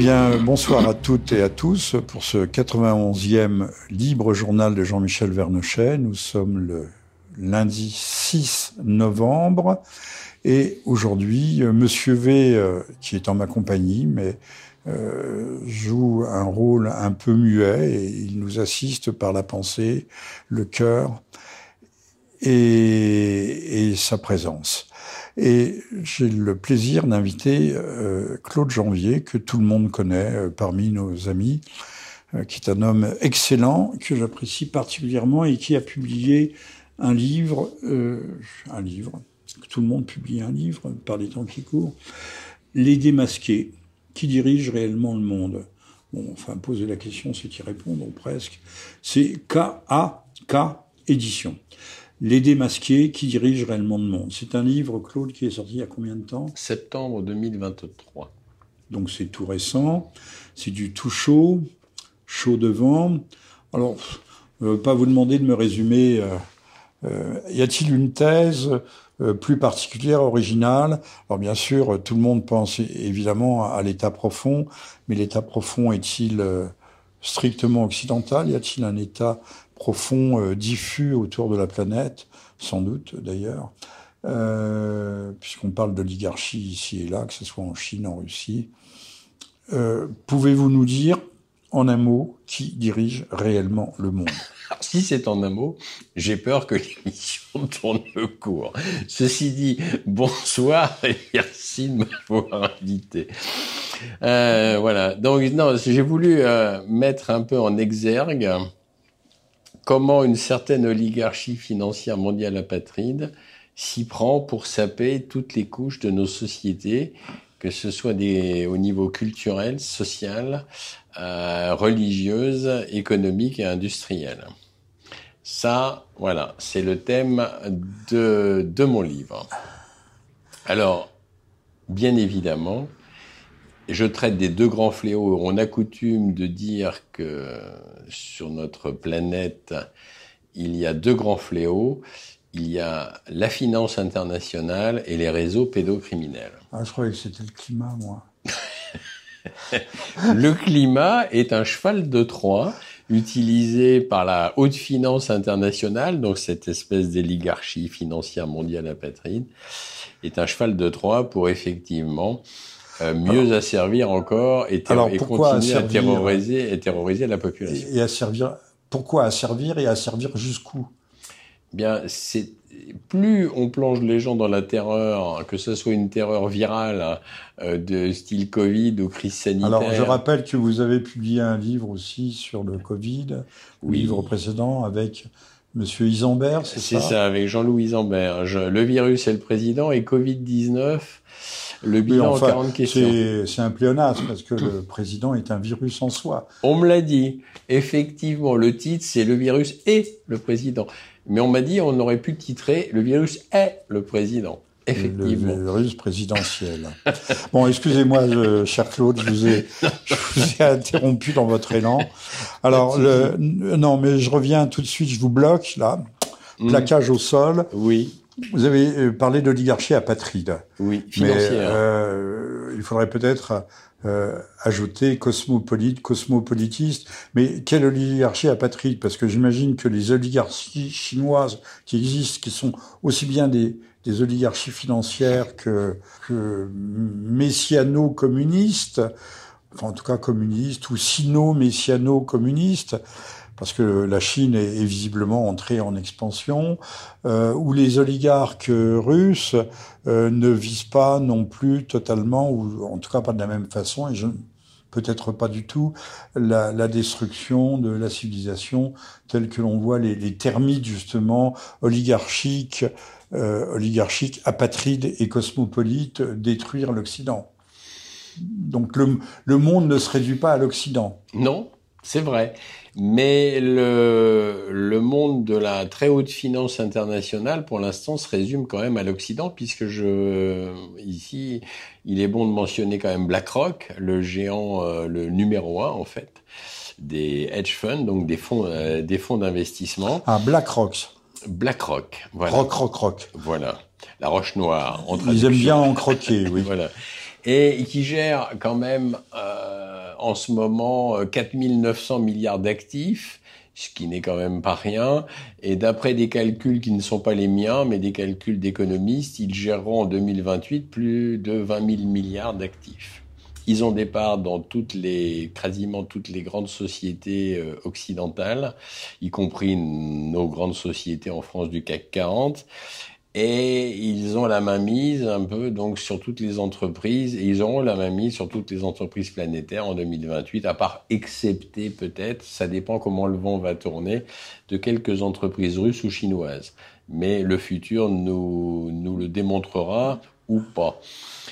Bien, bonsoir à toutes et à tous pour ce 91e libre journal de Jean-Michel Vernochet. Nous sommes le lundi 6 novembre et aujourd'hui, Monsieur V, euh, qui est en ma compagnie, mais euh, joue un rôle un peu muet et il nous assiste par la pensée, le cœur et sa présence. Et j'ai le plaisir d'inviter euh, Claude Janvier, que tout le monde connaît euh, parmi nos amis, euh, qui est un homme excellent, que j'apprécie particulièrement et qui a publié un livre, un livre, tout le monde publie un livre par les temps qui courent, Les démasqués, qui dirige réellement le monde. Bon, enfin, poser la question, c'est y répondre, presque. C'est K-A-K édition. Les démasqués qui dirigent réellement le monde. C'est un livre, Claude, qui est sorti il y a combien de temps? Septembre 2023. Donc c'est tout récent, c'est du tout chaud, chaud devant. Alors, je ne veux pas vous demander de me résumer. Euh, euh, y a-t-il une thèse euh, plus particulière, originale? Alors bien sûr, tout le monde pense évidemment à l'état profond, mais l'état profond est-il strictement occidental? Y a-t-il un état profond, euh, diffus autour de la planète, sans doute d'ailleurs, euh, puisqu'on parle d'oligarchie ici et là, que ce soit en Chine, en Russie. Euh, pouvez-vous nous dire, en un mot, qui dirige réellement le monde? Si c'est en un mot, j'ai peur que l'émission tourne le cours. Ceci dit, bonsoir et merci de m'avoir invité. voilà. Donc j'ai voulu mettre un peu en exergue comment une certaine oligarchie financière mondiale apatride s'y prend pour saper toutes les couches de nos sociétés, que ce soit des, au niveau culturel, social, euh, religieuse, économique et industriel. Ça, voilà, c'est le thème de, de mon livre. Alors, bien évidemment, je traite des deux grands fléaux. On a coutume de dire que sur notre planète, il y a deux grands fléaux. Il y a la finance internationale et les réseaux pédocriminels. Ah, je croyais que c'était le climat, moi. le climat est un cheval de Troie utilisé par la haute finance internationale, donc cette espèce d'oligarchie financière mondiale apatride, est un cheval de Troie pour effectivement euh, mieux asservir encore et, et continuer à terroriser, et terroriser la population? Et, à servir, pourquoi asservir et asservir jusqu'où? Bien, c'est plus on plonge les gens dans la terreur, que ce soit une terreur virale euh, de style Covid ou crise sanitaire. Alors, je rappelle que vous avez publié un livre aussi sur le Covid, oui. livre précédent avec Monsieur Isambert, c'est ça C'est ça, avec Jean-Louis Isambert. le virus est le président et Covid-19 le bilan en 40 questions. C'est un pléonasme parce que le président est un virus en soi. On me l'a dit. Effectivement, le titre, c'est le virus et le président. Mais on m'a dit, on aurait pu titrer le virus est le président. Effectivement. Le virus présidentiel. bon, excusez-moi, cher Claude, je vous, ai, je vous ai interrompu dans votre élan. Alors, le, non, mais je reviens tout de suite, je vous bloque, là. Mm. Plaquage au sol. Oui. Vous avez euh, parlé d'oligarchie apatride. Oui, financière. Mais, euh, il faudrait peut-être euh, ajouter cosmopolite, cosmopolitiste. Mais quelle oligarchie apatride Parce que j'imagine que les oligarchies chinoises qui existent, qui sont aussi bien des, des oligarchies financières que, que messiano-communistes, enfin en tout cas communistes, ou sino-messiano-communistes, parce que la Chine est, visiblement entrée en expansion, euh, où les oligarques russes euh, ne visent pas non plus totalement, ou en tout cas pas de la même façon, et peut-être pas du tout, la, destruction de la civilisation telle que l'on voit les, les, termites justement oligarchiques, euh, oligarchiques, apatrides et cosmopolites détruire l'Occident. Donc le monde ne se réduit pas à l'Occident. Non, c'est vrai. Mais le, le monde de la très haute finance internationale, pour l'instant, se résume quand même à l'Occident, puisque je, ici, il est bon de mentionner quand même BlackRock, le géant, euh, le numéro un, en fait, des hedge funds, donc des fonds, euh, des fonds d'investissement. Ah, BlackRock. BlackRock, voilà. Rock, rock, rock. Voilà. La roche noire. Ils aiment bien en croquer, oui. voilà. Et qui gère quand même, euh, en ce moment 4900 milliards d'actifs ce qui n'est quand même pas rien. Et d'après des calculs qui ne sont pas les miens, mais des calculs d'économistes, ils géreront en 2028 plus de 20 000 milliards d'actifs. Ils ont des parts dans toutes les, quasiment toutes les grandes sociétés euh, occidentales, y compris nos grandes sociétés en France du CAC 40 et ils ont la mainmise un peu donc sur toutes les entreprises et ils auront la mainmise sur toutes les entreprises planétaires en 2028 à part excepté peut-être ça dépend comment le vent va tourner de quelques entreprises russes ou chinoises mais le futur nous nous le démontrera ou pas.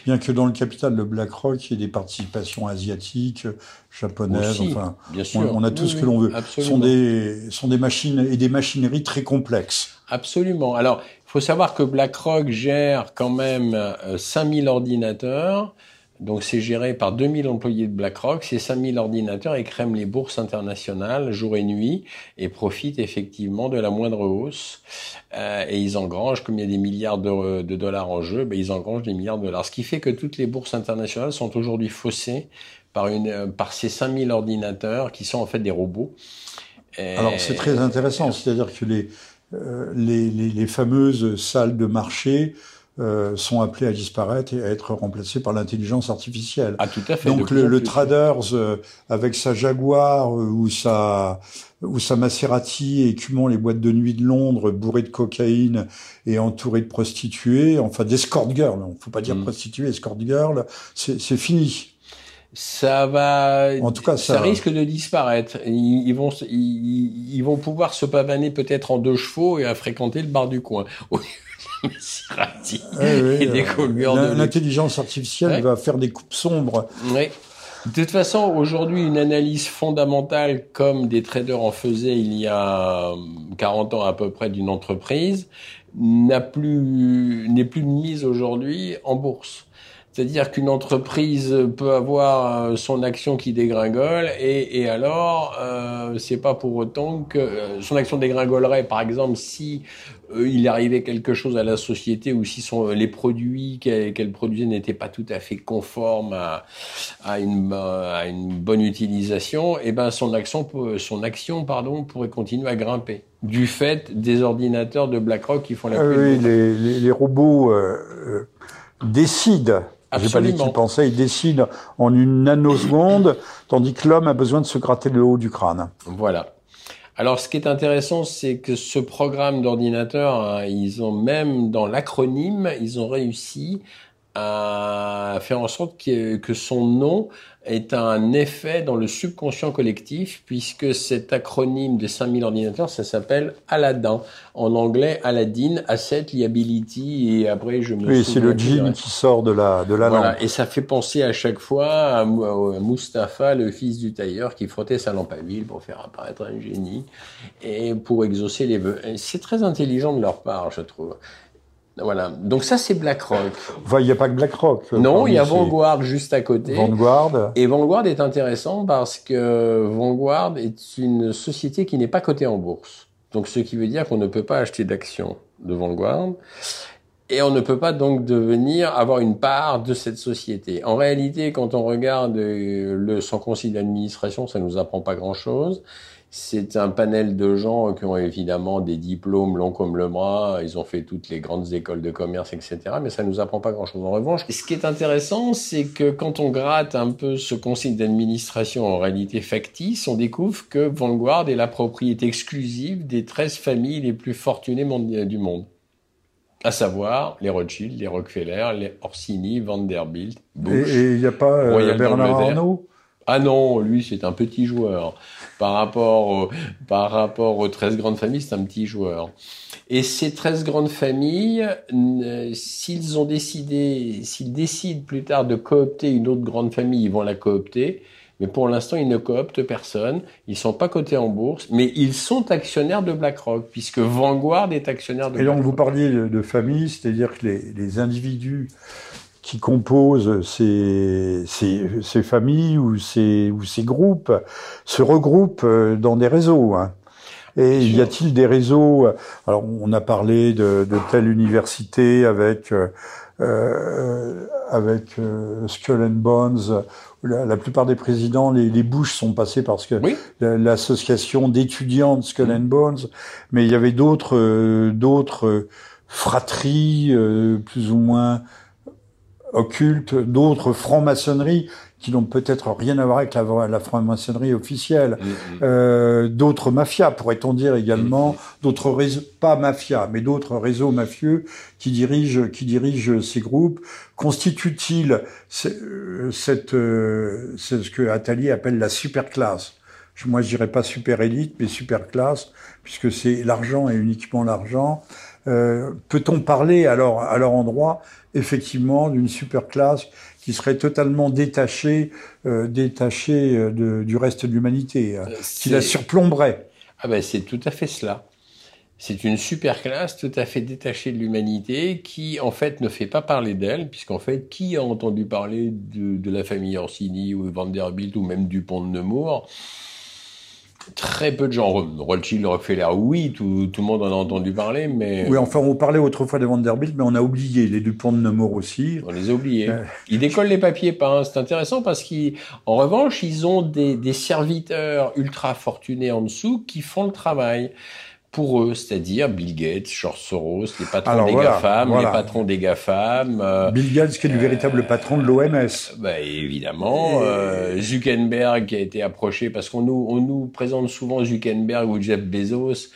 Bien que dans le capital de BlackRock, il y ait des participations asiatiques, japonaises, enfin, bien sûr. On, a tout ce que l'on veut. Ce sont des, sont des machines et des machineries très complexes. Absolument. Alors, il faut savoir que BlackRock gère quand même 5000 euh, ordinateurs. Donc c'est géré par 2000 employés de BlackRock. Ces 5000 ordinateurs écrèment les bourses internationales jour et nuit et profitent effectivement de la moindre hausse. Euh, et ils engrangent, comme il y a des milliards de, dollars en jeu, ben ils engrangent des milliards de dollars. Ce qui fait que toutes les bourses internationales sont aujourd'hui faussées par, une, par ces 5000 ordinateurs qui sont en fait des robots. Alors c'est très intéressant, c'est-à-dire que les, les, les, les, fameuses salles de marché euh, sont appelées à disparaître et à être remplacées par l'intelligence artificielle. Ah, tout à fait. Donc le, le Traders euh, avec sa Jaguar euh, ou sa ou sa Maserati écumant les boîtes de nuit de Londres bourrées de cocaïne et entourées de prostituées, enfin d'escort girls, il faut pas dire mm. prostituées, escort girls, c'est fini ça va. En tout cas, ça, ça risque de disparaître. Ils, vont, ils, vont pouvoir se pavaner peut-être en deux chevaux et à fréquenter le bar du coin. L'intelligence artificielle va faire des coupes sombres. Oui. De toute façon, aujourd'hui, une analyse fondamentale comme des traders en faisaient il y a 40 ans à peu près d'une entreprise n'a plus n'est plus mise aujourd'hui en bourse. C'est-à-dire qu'une entreprise peut avoir euh, son action qui dégringole et, et alors euh, c'est pas pour autant que euh, son action dégringolerait. Par exemple, si euh, il arrivait quelque chose à la société ou si son, les produits qu'elle produisait n'étaient pas tout à fait conformes à, à, une, à une bonne utilisation, et eh ben son action, son action pardon, pourrait continuer à grimper du fait des ordinateurs de BlackRock qui font la. Ah oui, les, les, les, robots décident j'ai pas dit qu'il pensait, il décide en une nanoseconde, tandis que l'homme a besoin de se gratter le haut du crâne. Voilà. Alors, ce qui est intéressant, c'est que ce programme d'ordinateur, hein, ils ont même dans l'acronyme, ils ont réussi à faire en sorte que, son nom est un effet dans le subconscient collectif, puisque cet acronyme des 5000 ordinateurs, ça s'appelle Aladdin. En anglais, Aladdin, Asset Liability, et après, je me Oui, c'est le djinn qui sort de la, de la voilà. Et ça fait penser à chaque fois à, Mustapha, le fils du tailleur, qui frottait sa lampe à huile pour faire apparaître un génie, et pour exaucer les vœux. C'est très intelligent de leur part, je trouve. Voilà. Donc ça, c'est BlackRock. il n'y a pas que BlackRock. Euh, non, il y a Vanguard juste à côté. Vanguard. Et Vanguard est intéressant parce que Vanguard est une société qui n'est pas cotée en bourse. Donc ce qui veut dire qu'on ne peut pas acheter d'actions de Vanguard. Et on ne peut pas donc devenir avoir une part de cette société. En réalité, quand on regarde le, son conseil d'administration, ça nous apprend pas grand chose. C'est un panel de gens qui ont évidemment des diplômes longs comme le bras, ils ont fait toutes les grandes écoles de commerce, etc. Mais ça nous apprend pas grand-chose. En revanche, ce qui est intéressant, c'est que quand on gratte un peu ce conseil d'administration en réalité factice, on découvre que Vanguard est la propriété exclusive des 13 familles les plus fortunées du monde. À savoir les Rothschild, les Rockefeller, les Orsini, Vanderbilt, Bush. Et il n'y a pas euh, Bernard Arnault? Ah non, lui c'est un petit joueur. Par rapport, par rapport aux 13 grandes familles, c'est un petit joueur. Et ces 13 grandes familles, s'ils ont décidé, s'ils décident plus tard de coopter une autre grande famille, ils vont la coopter. Mais pour l'instant, ils ne cooptent personne. Ils sont pas cotés en bourse, mais ils sont actionnaires de BlackRock, puisque Vanguard est actionnaire de BlackRock. Et donc, vous parliez de, famille, c'est-à-dire que les, les individus qui composent ces, ces, ces, familles ou ces, ou ces groupes se regroupent euh, dans des réseaux. Hein. Et y a-t-il des réseaux Alors, on a parlé de, de telle université avec euh, avec Skull and Bones. La, la, plupart des présidents, les, les Bush sont passés parce que l'association d'étudiants de Skull and Bones, mais il y avait d'autres d'autres fratries plus ou moins occultes, d'autres francs-maçonneries qui n'ont peut-être rien à voir avec la, la franc-maçonnerie officielle, mm, mm. euh, d'autres mafias, pourrait-on dire également, mm, d'autres réseaux, pas mafias, mais d'autres réseaux mafieux qui dirigent, qui dirigent ces groupes. Constitue-t-il euh, cette, euh, c'est ce que Attali appelle la superclasse? Moi, je dirais pas super élite, mais superclasse, puisque c'est l'argent et uniquement l'argent. Euh, Peut-on parler alors à leur endroit effectivement d'une superclasse qui serait totalement détaché, euh, détaché euh, de, du reste de l'humanité, euh, qui la surplomberait. Ah ben c'est tout à fait cela. C'est une super classe tout à fait détachée de l'humanité qui, en fait, ne fait pas parler d'elle, puisqu'en fait, qui a entendu parler de, de la famille Orsini ou Vanderbilt ou même du pont de Nemours Très peu de gens. Rothschild, Rockefeller, oui, tout, tout, le monde en a entendu parler, mais... Oui, enfin, on parlait autrefois de Vanderbilt, mais on a oublié les Dupont de Nemours aussi. On les a oubliés. Euh. Ils décollent les papiers pas. Hein. C'est intéressant parce qu'en revanche, ils ont des, des serviteurs ultra fortunés en dessous qui font le travail pour eux, c'est-à-dire Bill Gates, George Soros, les patrons des GAFAM, les patrons des GAFAM. Euh, Bill Gates qui est le véritable patron de l'OMS. Bah, évidemment. Euh, Zuckerberg qui a été approché, parce qu'on nous, on nous présente souvent Zuckerberg ou Jeff Bezos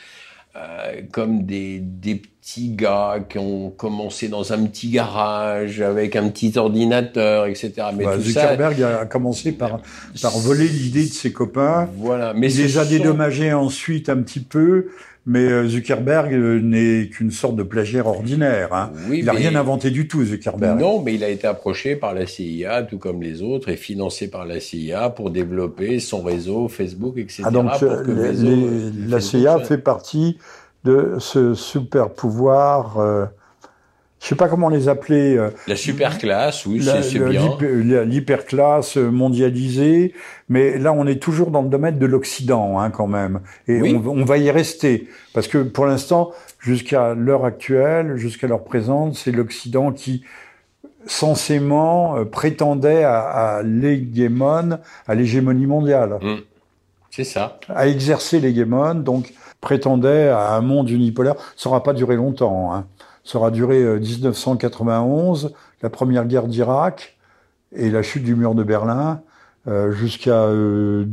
euh, comme des, des petits gars qui ont commencé dans un petit garage avec un petit ordinateur, etc. Mais bah, Zuckerberg a commencé par, par voler l'idée de ses copains. Voilà. Mais Il les a dédommagés ensuite un petit peu. Mais euh, Zuckerberg euh, n'est qu'une sorte de plagiaire ordinaire. Hein. il n'a rien inventé du tout, Zuckerberg. Non, mais il a été approché par la CIA, tout comme les autres, et financé par la CIA pour développer son réseau Facebook, etc. Ah donc la CIA fait partie de ce super pouvoir euh, je sais pas comment les appeler. Euh, la superclasse, oui, c'est bien. L'hyperclasse mondialisée, mais là on est toujours dans le domaine de l'Occident hein, quand même, et on, on, va y rester parce que pour l'instant, jusqu'à l'heure actuelle, jusqu'à l'heure présente, c'est l'Occident qui censément euh, prétendait à, à l'hégémon, à l'hégémonie mondiale. Mmh. C'est ça. À exercer l'hégémon, donc prétendait à un monde unipolaire. Ça n'aura pas duré longtemps. Hein. Ça aura duré 1991, euh, la première guerre d'Irak et la chute du mur de Berlin, euh, jusqu'à euh,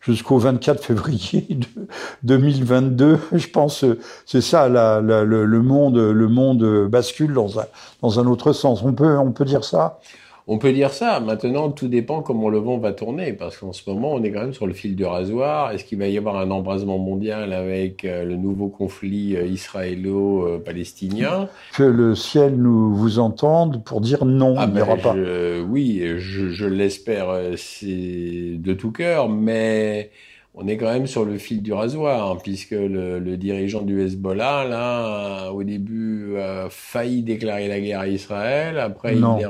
jusqu'au 24 février 2022. Je pense c'est ça la, le, monde le monde bascule dans un dans un autre sens. On peut on peut dire ça? On peut dire ça. Maintenant, tout dépend comment le vent va tourner, parce qu'en ce moment, on est quand même sur le fil du rasoir. Est-ce qu'il va y avoir un embrasement mondial avec euh, le nouveau conflit euh, israélo-palestinien? Que le ciel nous vous entende pour dire non, ah il n'y aura pas. oui, je, je l'espère, euh, de tout cœur, mais on est quand même sur le fil du rasoir, hein, puisque le, le, dirigeant du Hezbollah, là, au début, a failli déclarer la guerre à Israël. Après, non. il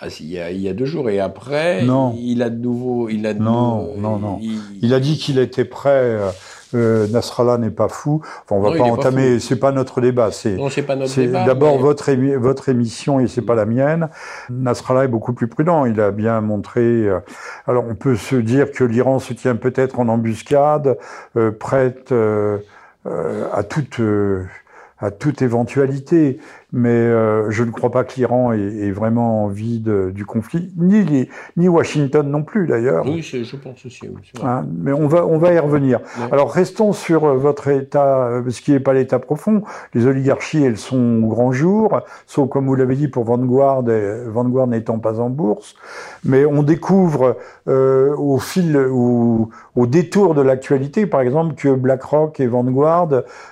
ah, il, y a, il y a deux jours et après, non. il a de nouveau, il a de non, nouveau, non, non. Il, il, a dit qu'il était prêt. Euh, euh Nasrallah n'est pas fou. Enfin, on va non, pas entamer. C'est pas notre débat. C'est non, c'est pas notre débat. D'abord mais... votre émi votre émission et c'est pas la mienne. Nasrallah est beaucoup plus prudent. Il a bien montré. Euh, alors, on peut se dire que l'Iran se tient peut-être en embuscade, euh, prête euh, à toute à toute éventualité mais euh, je ne crois pas que l'Iran ait, ait, vraiment envie de, du conflit, ni, les, ni Washington non plus d'ailleurs. Oui, je pense aussi. Oui, hein, mais on va, on va y revenir. Ouais. Alors restons sur euh, votre État, euh, ce qui n'est pas l'État profond. Les oligarchies, elles sont au grand jour, sauf comme vous l'avez dit pour Vanguard, Vanguard n'étant pas en bourse. Mais on découvre euh, au fil, au, au détour de l'actualité, par exemple, que BlackRock et Vanguard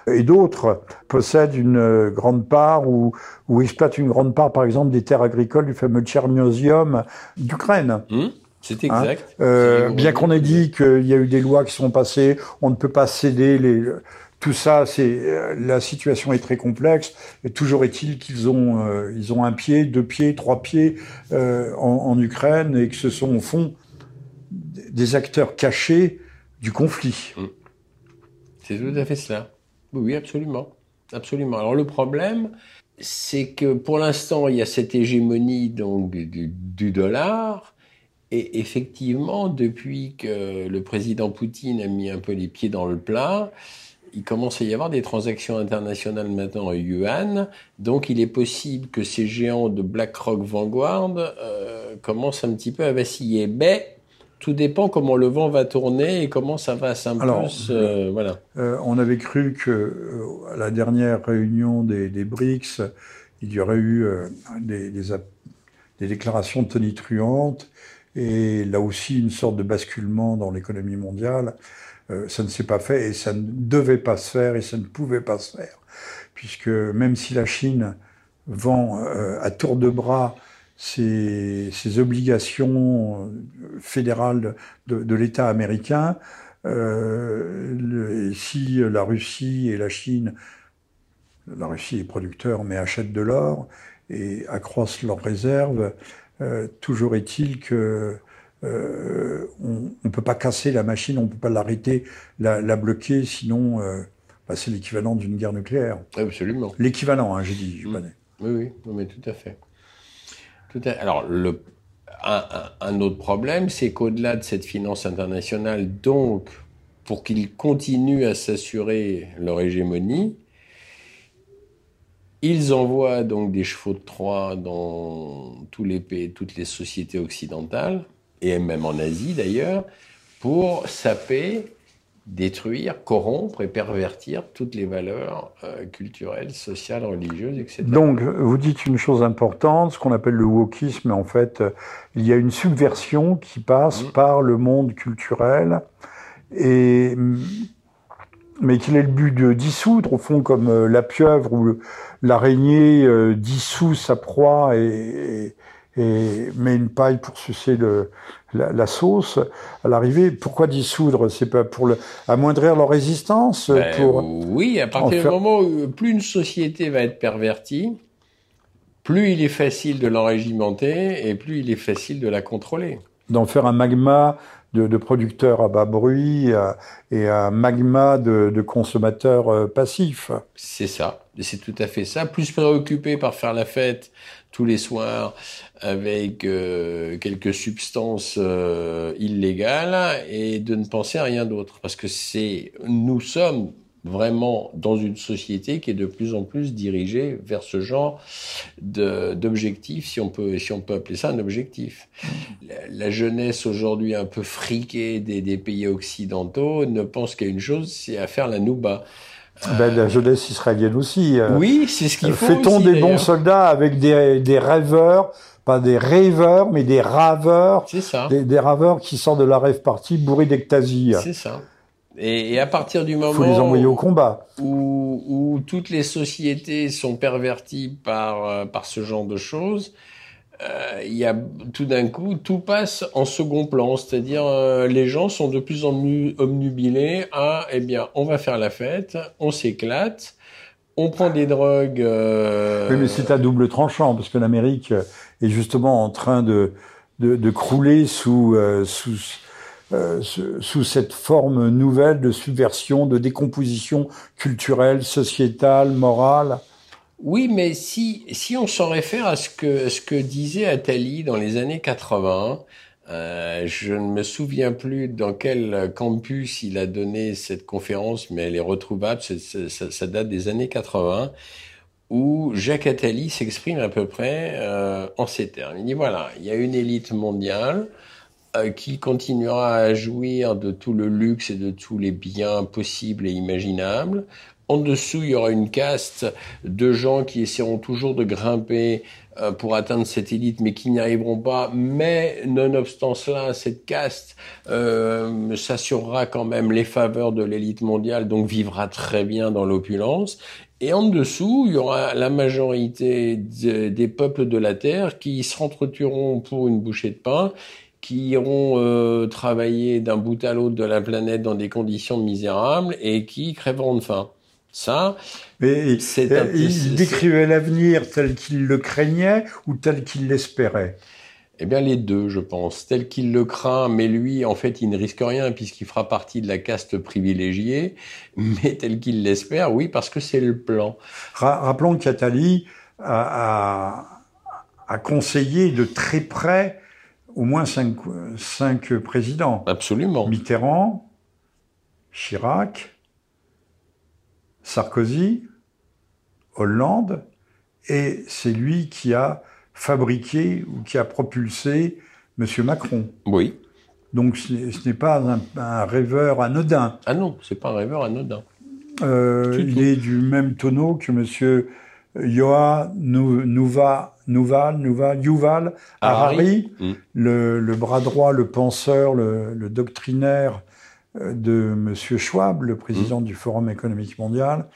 et d'autres possèdent une grande part ou où, exploite une grande part, par exemple, des terres agricoles du fameux Tchernosium d'Ukraine. Mmh. C'est exact. Hein euh, bien qu'on ait dit qu'il y a eu des lois qui sont passées, on ne peut pas céder les. Tout ça, c'est la situation est très complexe. Et toujours est-il qu'ils ont euh, ils ont un pied, deux pieds, trois pieds euh, en, en, Ukraine et que ce sont au fond des acteurs cachés du conflit. Mmh. C'est tout à fait cela. Oui, absolument. Absolument. Alors le problème, c'est que pour l'instant, il y a cette hégémonie donc, du, dollar. Et effectivement, depuis que le président Poutine a mis un peu les pieds dans le plat, il commence à y avoir des transactions internationales maintenant en yuan. Donc il est possible que ces géants de BlackRock Vanguard euh, commencent un petit peu à vaciller. Mais tout dépend comment le vent va tourner et comment ça va s'impulser. Euh, voilà. Euh, on avait cru que euh, à la dernière réunion des, des, BRICS, il y aurait eu des, des, des, déclarations tonitruantes et là aussi une sorte de basculement dans l'économie mondiale. ça ne s'est pas fait et ça ne devait pas se faire et ça ne pouvait pas se faire puisque même si la Chine vend à tour de bras ces, ces obligations fédérales de, de l'État américain, euh, le, si la Russie et la Chine, la Russie est producteur mais achète de l'or et accroissent leurs réserves, euh, toujours est-il que euh, on ne peut pas casser la machine, on ne peut pas l'arrêter, la, la, bloquer, sinon euh, bah, c'est l'équivalent d'une guerre nucléaire. Absolument. L'équivalent, hein, j'ai dit, je mmh. Oui, oui, mais tout à fait. Alors, un, un, autre problème, c'est qu'au-delà de cette finance internationale, donc, pour qu'ils continuent à s'assurer leur hégémonie, ils envoient donc des chevaux de Troie dans tous les pays, toutes les sociétés occidentales, et même en Asie d'ailleurs, pour saper détruire, corrompre et pervertir toutes les valeurs euh, culturelles, sociales, religieuses, etc. Donc, vous dites une chose importante, ce qu'on appelle le wokisme, en fait, il y a une subversion qui passe mmh. par le monde culturel, et, mais quel est le but de dissoudre, au fond, comme euh, la pieuvre ou l'araignée euh, dissout sa proie et, et, et, met une paille pour sucer le, la, la, sauce à l'arrivée. Pourquoi dissoudre? C'est pas pour le, amoindrir leur résistance ben, pour Oui, à partir du moment où plus une société va être pervertie, plus il est facile de l'enrégimenter et plus il est facile de la contrôler. D'en faire un magma de, producteurs à bas bruit et un magma de, de consommateurs euh, passifs. C'est ça, c'est tout à fait ça. Plus préoccupé par faire la fête tous les soirs avec euh, quelques substances euh, illégales et de ne penser à rien d'autre. Parce que c'est, nous sommes vraiment dans une société qui est de plus en plus dirigée vers ce genre d'objectif, si on peut, si on peut appeler ça un objectif. La, la jeunesse aujourd'hui un peu friquée des, des, pays occidentaux ne pense qu'à une chose, c'est à faire la nouba. Ben, la jeunesse israélienne aussi. Euh, oui, c'est ce qu'il faut. Fait-on des bons soldats avec des, des rêveurs pas des rêveurs, mais des raveurs. C'est ça. Des, des, raveurs qui sortent de la rêve partie bourrés d'ectasie. C'est ça. Et, et, à partir du moment faut les envoyer au combat. Où, où toutes les sociétés sont perverties par, euh, par ce genre de choses, euh, il y a tout d'un coup, tout passe en second plan, c'est-à-dire euh, les gens sont de plus en plus omnubilés à, eh bien, on va faire la fête, on s'éclate, on prend des drogues. Euh... Oui, mais c'est à double tranchant parce que l'Amérique est justement en train de de, de crouler sous sous euh, sous cette forme nouvelle de subversion, de décomposition culturelle, sociétale, morale. Oui, mais si, on s'en réfère à ce que, disait Attali dans les années 80, euh, je ne me souviens plus dans quel campus il a donné cette conférence, mais elle est retrouvable, ça, date des années 80, où Jacques Attali s'exprime à peu près euh, en ces termes. Il dit voilà, il y a une élite mondiale qui continuera à jouir de tout le luxe et de tous les biens possibles et imaginables. En dessous, il y aura une caste de gens qui essaieront toujours de grimper euh, pour atteindre cette élite, mais qui n'y arriveront pas. Mais nonobstant cela, cette caste euh, s'assurera quand même les faveurs de l'élite mondiale, donc vivra très bien dans l'opulence. Et en dessous, il y aura la majorité de, des peuples de la Terre qui s'entretueront pour une bouchée de pain qui iront euh, travailler d'un bout à l'autre de la planète dans des conditions misérables et qui crèveront de faim. Ça, Mais il décrivait l'avenir tel qu'il le craignait ou tel qu'il l'espérait eh bien, les deux, je pense. Tel qu'il le craint, mais lui, en fait, il ne risque rien puisqu'il fera partie de la caste privilégiée. Mais tel qu'il l'espère, oui, parce que c'est le plan. Rappelons qu'Atali a, a, conseillé de très près au moins cinq, cinq présidents. Absolument. Mitterrand, Chirac, Sarkozy, Hollande, et c'est lui qui a fabriqué ou qui a propulsé M. Macron. Oui. Donc ce n'est pas un, rêveur anodin. Ah non, c'est pas un rêveur anodin. Euh, il est du même tonneau que M. Yoa Nouva, Nouval, Nouva, Yuval Harari, mm. le, bras droit, le penseur, le, doctrinaire euh, de M. Schwab, le président mm. du Forum économique mondial,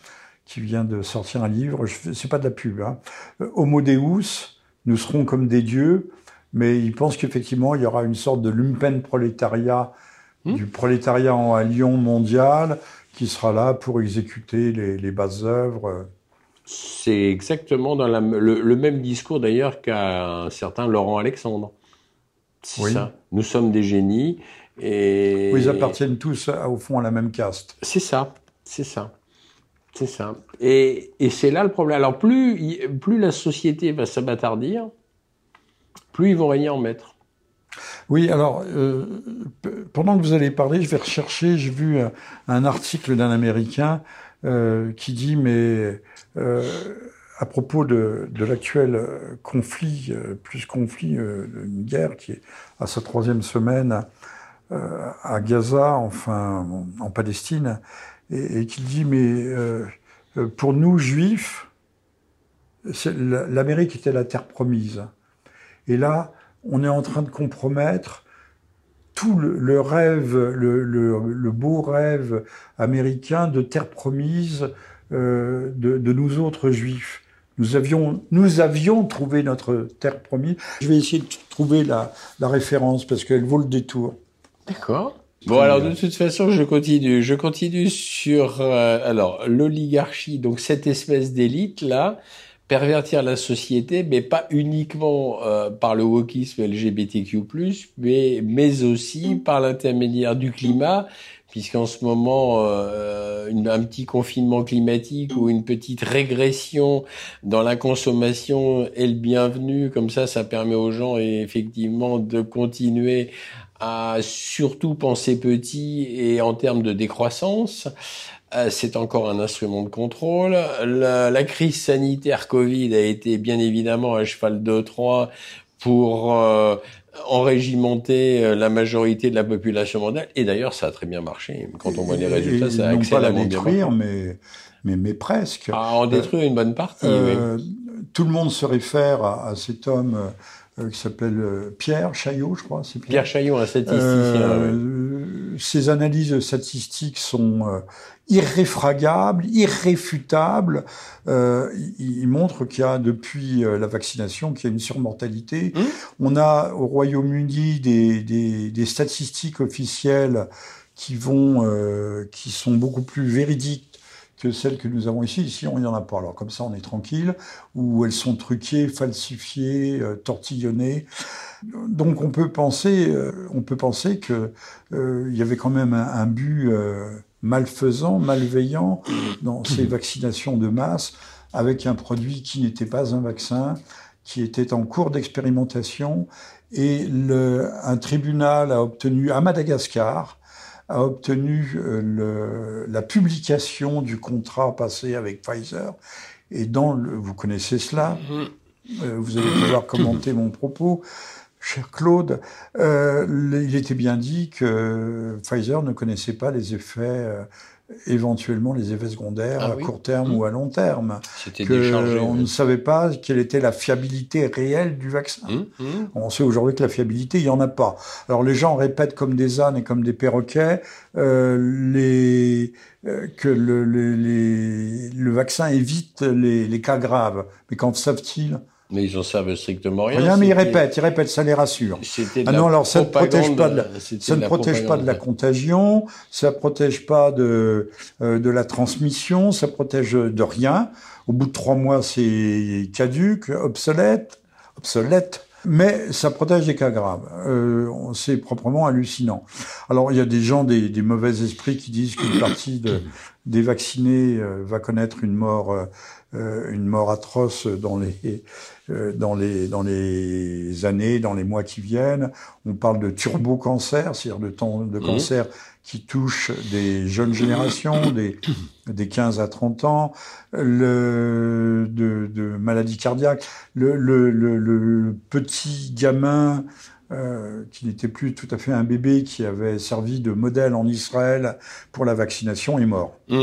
qui vient de sortir un livre. C'est pas de la pub. Hein. Homo Deus, nous serons comme des dieux, mais il pense qu'effectivement, il y aura une sorte de lumpen prolétariat, hmm. du prolétariat en Lyon mondial, qui sera là pour exécuter les, les basses œuvres. C'est exactement dans le, même discours d'ailleurs qu'un certain Laurent Alexandre. C'est ça. Nous sommes des génies et. ils appartiennent tous au fond à la même caste. C'est ça, c'est ça. C'est ça. Et, c'est là le problème. Alors plus, plus la société va s'abattardir, plus ils vont régner en maître. Oui, alors, euh, pendant que vous allez parler, je vais rechercher, j'ai vu un, article d'un Américain euh, qui dit, mais euh, à propos de, l'actuel conflit, plus conflit, une guerre qui est à sa troisième semaine à Gaza, enfin en Palestine, et, qui dit mais euh, euh, pour nous juifs, l'Amérique était la terre promise. Et là, on est en train de compromettre tout le, rêve, le, beau rêve américain de terre promise euh, de, nous autres juifs. Nous avions, nous avions trouvé notre terre promise. Je vais essayer de trouver la, la référence parce qu'elle vaut le détour. D'accord. Bon, alors de toute façon, je continue. Je continue sur euh, alors l'oligarchie, donc cette espèce d'élite là, pervertir la société, mais pas uniquement euh, par le wokisme LGBTQ+, mais mais aussi par l'intermédiaire du climat, puisqu'en ce moment, euh, un petit confinement climatique ou une petite régression dans la consommation est le bienvenu. Comme ça, ça permet aux gens effectivement de continuer à surtout penser petit et en termes de décroissance. Euh, c'est encore un instrument de contrôle. La, crise sanitaire Covid a été bien évidemment un cheval de Troie pour euh, enrégimenter euh, la majorité de la population mondiale. Et d'ailleurs, ça a très bien marché. Quand on voit les résultats, ça a excellemment bien marché. mais, mais, mais presque. Ah, en détruire une bonne partie, oui. Tout le monde se réfère à, à cet homme euh, qui s'appelle euh, Pierre Chaillot, je crois. Pierre. Pierre Chaillot, un statisticien. Euh, Ces analyses statistiques sont irréfragables, irréfutables. Euh, il, montre qu'il y a depuis la vaccination qu'il y a une surmortalité. Mmh. On a au Royaume-Uni des, des, des, statistiques officielles qui vont, euh, qui sont beaucoup plus véridiques que celles que nous avons ici. Ici, on n'y en a pas. Alors comme ça, on est tranquille, où elles sont truquées, falsifiées, euh, tortillonnées. Donc on peut penser, euh, on peut penser que euh, il y avait quand même un, but malfaisant, malveillant dans ces vaccinations de masse, avec un produit qui n'était pas un vaccin, qui était en cours d'expérimentation, et le, un tribunal a obtenu à Madagascar a obtenu euh, le, la publication du contrat passé avec Pfizer. Et dans le, vous connaissez cela, mm-hmm. euh, vous allez pouvoir commenter mon propos, cher Claude. Euh, il était bien dit que Pfizer ne connaissait pas les effets éventuellement les effets secondaires ah à court terme ou à long terme. Que on ne savait pas quelle était la fiabilité réelle du vaccin. Hum, hum. On sait aujourd'hui que la fiabilité, il y en a pas. Alors les gens répètent comme des ânes et comme des perroquets euh, les, euh, que le, les, le vaccin évite les, les cas graves. Mais qu'en savent-ils? Mais ils en savent strictement rien. Rien, mais ils répètent, ils répètent, ça les rassure. Ah non, alors ça ne protège pas de la, ça ne protège pas de la contagion, ça protège pas de euh, de la transmission, ça protège de rien. Au bout de trois mois, c'est caduque, obsolète, obsolète. Mais ça protège des cas graves. Euh, c'est proprement hallucinant. Alors il y a des gens, des, des mauvais esprits qui disent qu'une partie de, des vaccinés euh, va connaître une mort, euh, une mort atroce dans les, euh, dans les dans les années, dans les mois qui viennent. On parle de turbo-cancer, c'est-à-dire de, temps, de cancer qui touche des jeunes générations, des, des 15 à 30 ans, le, de, de maladies cardiaques, le, le, le, le petit gamin euh, qui n'était plus tout à fait un bébé, qui avait servi de modèle en Israël pour la vaccination, est mort. Mmh.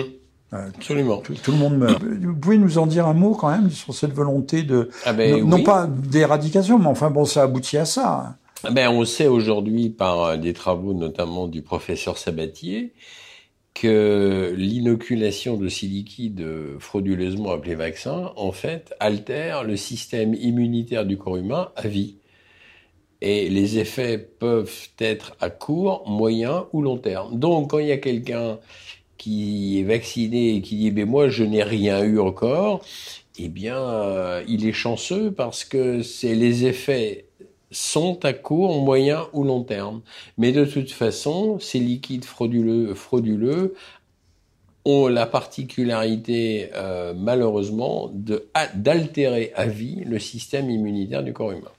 Absolument. Tout, tout, le monde meurt. Vous pouvez nous en dire un mot quand même sur cette volonté de, ah ben, non, oui. non, pas d'éradication, mais enfin bon, ça aboutit à ça. Ah ben, on sait aujourd'hui par euh, des travaux notamment du professeur Sabatier que l'inoculation de ces liquides frauduleusement appelés vaccins, en fait, altère le système immunitaire du corps humain à vie. Et les effets peuvent être à court, moyen ou long terme. Donc, quand il y a quelqu'un qui est vacciné et qui dit ben moi je n'ai rien eu encore, eh bien euh, il est chanceux parce que c'est les effets sont à court, moyen ou long terme. Mais de toute façon, ces liquides frauduleux, frauduleux ont la particularité euh, malheureusement d'altérer à vie le système immunitaire du corps humain.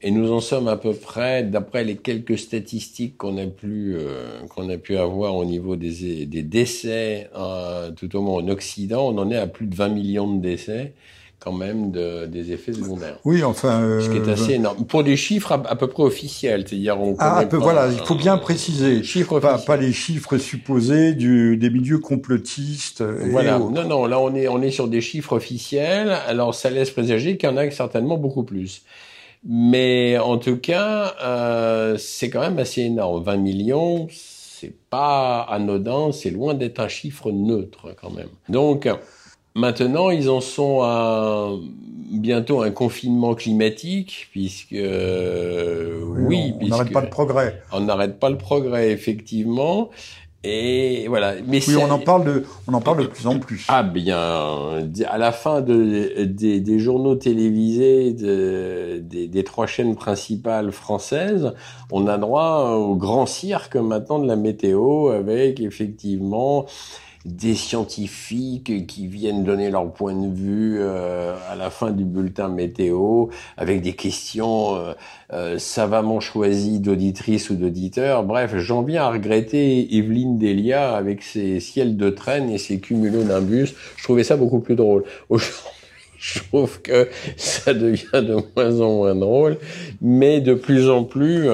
Et nous en sommes à peu près, d'après les quelques statistiques qu'on a pu euh, qu'on a pu avoir au niveau des, des décès, euh, tout au moins en Occident, on en est à plus de 20 millions de décès quand même de, des effets secondaires. Oui, enfin, euh, ce qui est assez énorme pour des chiffres à, peu près officiels, c'est-à-dire on ah, peu, voilà, il faut bien préciser, chiffres pas, pas les chiffres supposés du, des milieux complotistes. voilà, non, non, là on est on est sur des chiffres officiels, alors ça laisse présager qu'il y en a certainement beaucoup plus. Mais en tout cas, euh, c'est quand même assez énorme. 20 millions, c'est pas anodin, c'est loin d'être un chiffre neutre quand même. Donc, maintenant, ils en sont à bientôt un confinement climatique, puisque oui, oui on n'arrête pas le progrès. On n'arrête pas le progrès, effectivement. Et voilà. Mais oui, on en parle de, on en parle de plus en plus. Ah bien, à la fin de, des, des journaux télévisés de, des, des, trois chaînes principales françaises, on a droit au grand cirque maintenant de la météo avec effectivement des scientifiques qui viennent donner leur point de vue euh, à la fin du bulletin météo avec des questions euh, euh, savamment choisies d'auditrices ou d'auditeurs. Bref, j'en viens à regretter Evelyne Delia avec ses ciels de traîne et ses cumulonimbus. Je trouvais ça beaucoup plus drôle. Aujourd'hui, je trouve que ça devient de moins en moins drôle, mais de plus en plus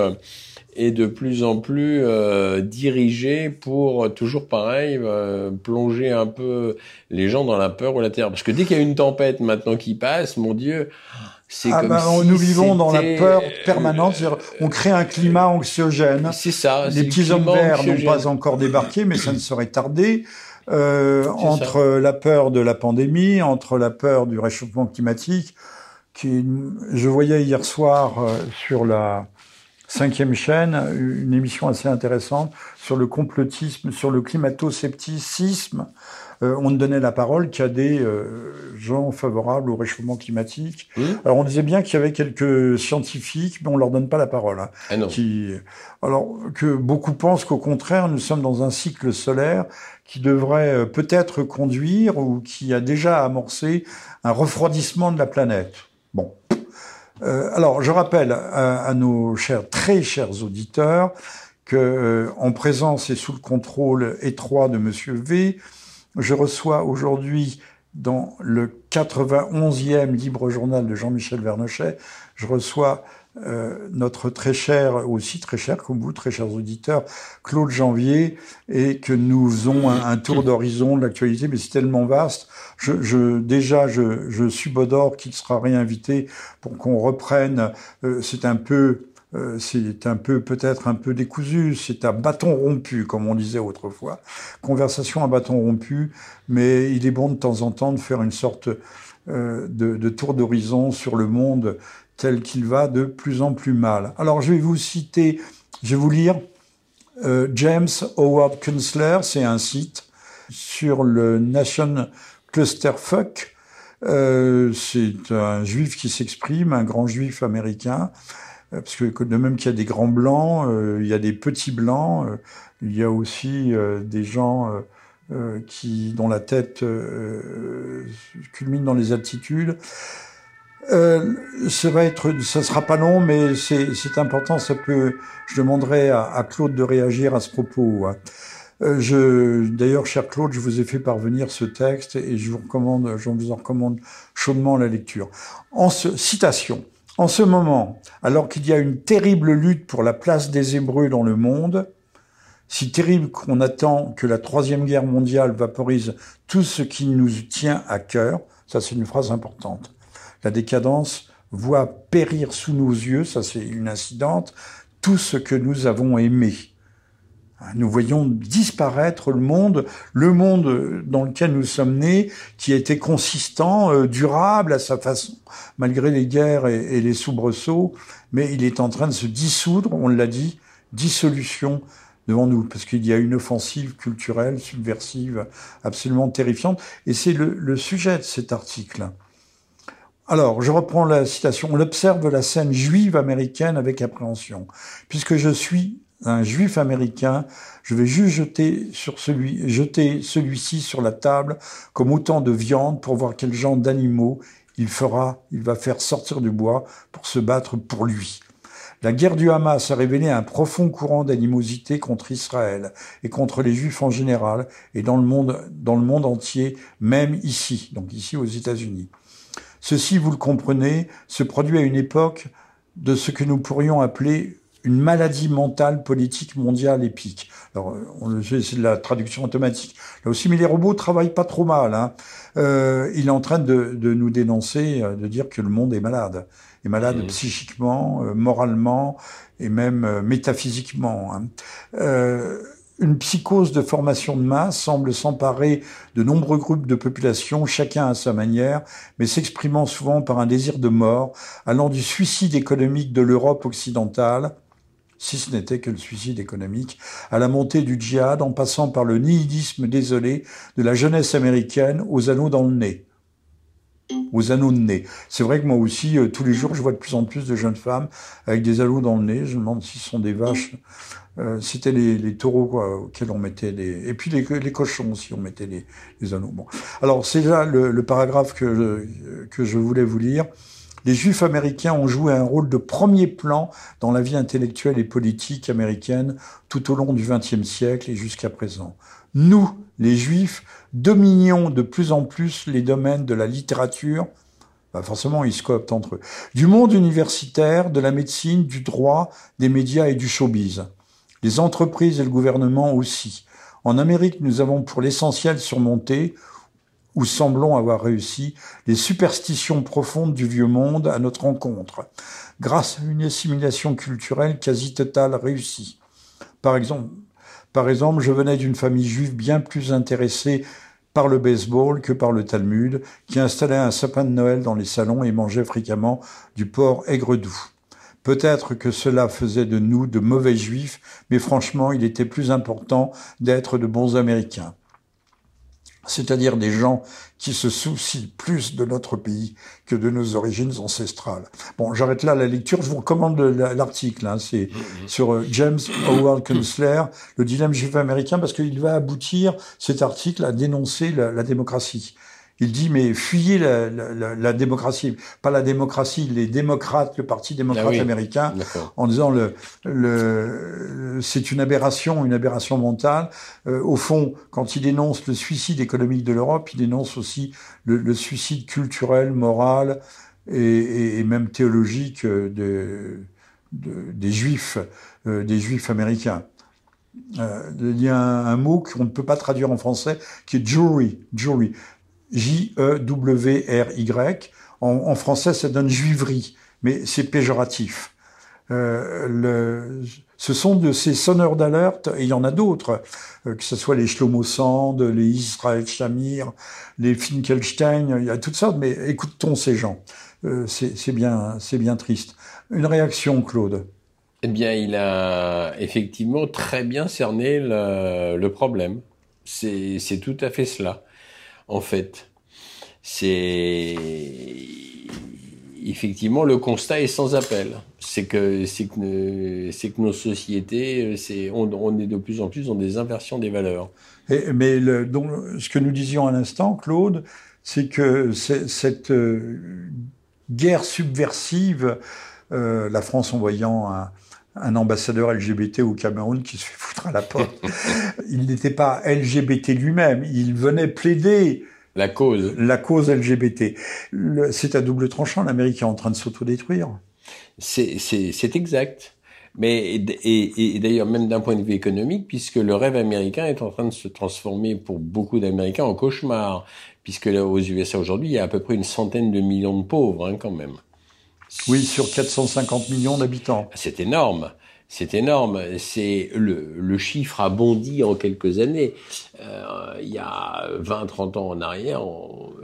est de plus en plus euh, dirigé pour toujours pareil euh, plonger un peu les gens dans la peur ou la terreur. Parce que dès qu'il y a une tempête maintenant qui passe, mon Dieu, c'est ah comme ben, si nous vivons dans la peur permanente. On crée un climat anxiogène. C'est ça. Les petits hommes verts n'ont pas encore débarqué, mais ça ne serait tardé. Euh, entre ça. la peur de la pandémie, entre la peur du réchauffement climatique, qui, je voyais hier soir euh, sur la cinquième chaîne, une émission assez intéressante sur le complotisme, sur le climato-scepticisme. Euh, on ne donnait la parole qu'à des euh, gens favorables au réchauffement climatique. Mmh. Alors on disait bien qu'il y avait quelques scientifiques, mais on leur donne pas la parole. Hein, ah non. Qui, alors que beaucoup pensent qu'au contraire, nous sommes dans un cycle solaire qui devrait euh, peut-être conduire ou qui a déjà amorcé un refroidissement de la planète. Bon. Euh, alors, je rappelle à, nos chers, très chers auditeurs que, euh, en présence et sous le contrôle étroit de Monsieur V, je reçois aujourd'hui dans le 91e libre journal de Jean-Michel Vernochet, je reçois euh, notre très cher, aussi très cher comme vous, très chers auditeurs, Claude Janvier, et que nous faisons un, un tour d'horizon de l'actualité, mais c'est tellement vaste. Je, je déjà, je, je subodore qu'il sera réinvité pour qu'on reprenne. Euh, c'est un peu euh, c'est un peu peut-être un peu décousu, c'est un bâton rompu, comme on disait autrefois. Conversation à bâton rompu, mais il est bon de temps en temps de faire une sorte euh, de, de, tour d'horizon sur le monde tel qu'il va de plus en plus mal. Alors je vais vous citer, je vais vous lire euh, James Howard Kunstler, c'est un site sur le Nation Clusterfuck c'est un juif qui s'exprime, un grand juif américain, parce que de même qu'il y a des grands blancs, il y a des petits blancs, il y a aussi des gens qui dont la tête culmine dans les altitudes. Euh, ça va être, ça sera pas long, mais c'est important. Ça peut. Je demanderai à, à, Claude de réagir à ce propos. Hein. Euh, d'ailleurs, cher Claude, je vous ai fait parvenir ce texte et je vous recommande, je vous en recommande chaudement la lecture. En ce, citation. En ce moment, alors qu'il y a une terrible lutte pour la place des Hébreux dans le monde, si terrible qu'on attend que la troisième guerre mondiale vaporise tout ce qui nous tient à cœur, ça c'est une phrase importante. La décadence voit périr sous nos yeux, ça c'est une incidente, tout ce que nous avons aimé. Nous voyons disparaître le monde, le monde dans lequel nous sommes nés, qui a été consistant, euh, durable à sa façon, malgré les guerres et, les soubresauts, mais il est en train de se dissoudre, on l'a dit, dissolution devant nous, parce qu'il y a une offensive culturelle, subversive, absolument terrifiante, et c'est le, le sujet de cet article. Alors, je reprends la citation. On observe la scène juive américaine avec appréhension. Puisque je suis un juif américain, je vais juste jeter celui-ci sur la table comme autant de viande pour voir quel genre d'animaux il fera, il va faire sortir du bois pour se battre pour lui. La guerre du Hamas a révélé un profond courant d'animosité contre Israël et contre les Juifs en général et dans le monde, dans le monde entier, même ici, donc ici aux États-Unis. Ceci, vous le comprenez, se produit à une époque de ce que nous pourrions appeler une maladie mentale politique mondiale épique. Alors, on le sait, c'est de la traduction automatique. Là aussi, mais les robots travaillent pas trop mal. Hein. Euh, il est en train de, de, nous dénoncer, euh, de dire que le monde est malade, est malade mmh. psychiquement, euh, moralement et même euh, métaphysiquement. Hein. Une psychose de formation de masse semble s'emparer de nombreux groupes de population, chacun à sa manière, mais s'exprimant souvent par un désir de mort, allant du suicide économique de l'Europe occidentale, si ce n'était que le suicide économique, à la montée du djihad, en passant par le nihilisme désolé de la jeunesse américaine aux anneaux dans le nez aux anneaux de nez. C'est vrai que moi aussi, euh, tous les jours, je vois de plus en plus de jeunes femmes avec des anneaux dans le nez. Je me demande si ce sont des vaches euh, c'était les, taureaux auxquels on mettait des... Et puis les, cochons aussi, on mettait les, anneaux. Alors c'est là le, paragraphe je, que je voulais vous lire. Les Juifs américains ont joué un rôle de premier plan dans la vie intellectuelle et politique américaine tout au long du XXe siècle et jusqu'à présent. Nous, les Juifs, dominions de plus en plus les domaines de la littérature, bah forcément ils se cooptent entre eux, du monde universitaire, de la médecine, du droit, des médias et du showbiz les entreprises et le gouvernement aussi. En Amérique, nous avons pour l'essentiel surmonté, ou semblons avoir réussi, les superstitions profondes du vieux monde à notre rencontre, grâce à une assimilation culturelle quasi totale réussie. Par exemple, par exemple, je venais d'une famille juive bien plus intéressée par le baseball que par le Talmud, qui installait un sapin de Noël dans les salons et mangeait fréquemment du porc aigre-doux. Peut-être que cela faisait de nous de mauvais juifs, mais franchement, il était plus important d'être de bons Américains. C'est-à-dire des gens qui se soucient plus de notre pays que de nos origines ancestrales. Bon, j'arrête là la lecture. Je vous recommande l'article. Hein, C'est sur euh, James Howard Kunstler, le dilemme juif américain, parce qu'il va aboutir cet article à dénoncer la démocratie. Il dit mais fuyez la, la, la, démocratie, pas la démocratie, les démocrates, le Parti démocrate ah américain, en disant le, le c'est une aberration, une aberration mentale. Euh, au fond, quand il dénonce le suicide économique de l'Europe, il dénonce aussi le, le suicide culturel, moral et, et, même théologique de, de, des juifs, euh, des juifs américains. Euh, il y a un, un mot qu'on ne peut pas traduire en français, qui est jury, jury. J-E-W-R-Y. En, français, ça donne juiverie, mais c'est péjoratif. Euh, ce sont de ces sonneurs d'alerte, et il y en a d'autres, euh, que ce soit les Shlomo Sand, les Israël Shamir, les Finkelstein, il y a toutes sortes, mais écoutons ces gens? Euh, c'est bien, bien triste. Une réaction, Claude? Eh bien, il a effectivement très bien cerné le problème. C'est tout à fait cela en fait. c'est effectivement le constat est sans appel. C'est que c'est que c'est que nos sociétés, c'est on, est de plus en plus dans des inversions des valeurs. Mais donc, ce que nous disions à l'instant, Claude, c'est que cette euh, guerre subversive, euh, la France envoyant un, un ambassadeur LGBT au Cameroun qui se fait foutre à la porte. il n'était pas LGBT lui-même, il venait plaider la cause. La cause LGBT. C'est à double tranchant, l'Amérique est en train de s'autodétruire. C'est exact. Mais et, et, d'ailleurs même d'un point de vue économique, puisque le rêve américain est en train de se transformer pour beaucoup d'Américains en cauchemar, puisque là, aux USA aujourd'hui, il y a à peu près une centaine de millions de pauvres hein, quand même. Oui, sur 450 millions d'habitants. C'est énorme. C'est énorme. C'est le, le, chiffre a bondi en quelques années. Euh, il y a 20-30 ans en arrière,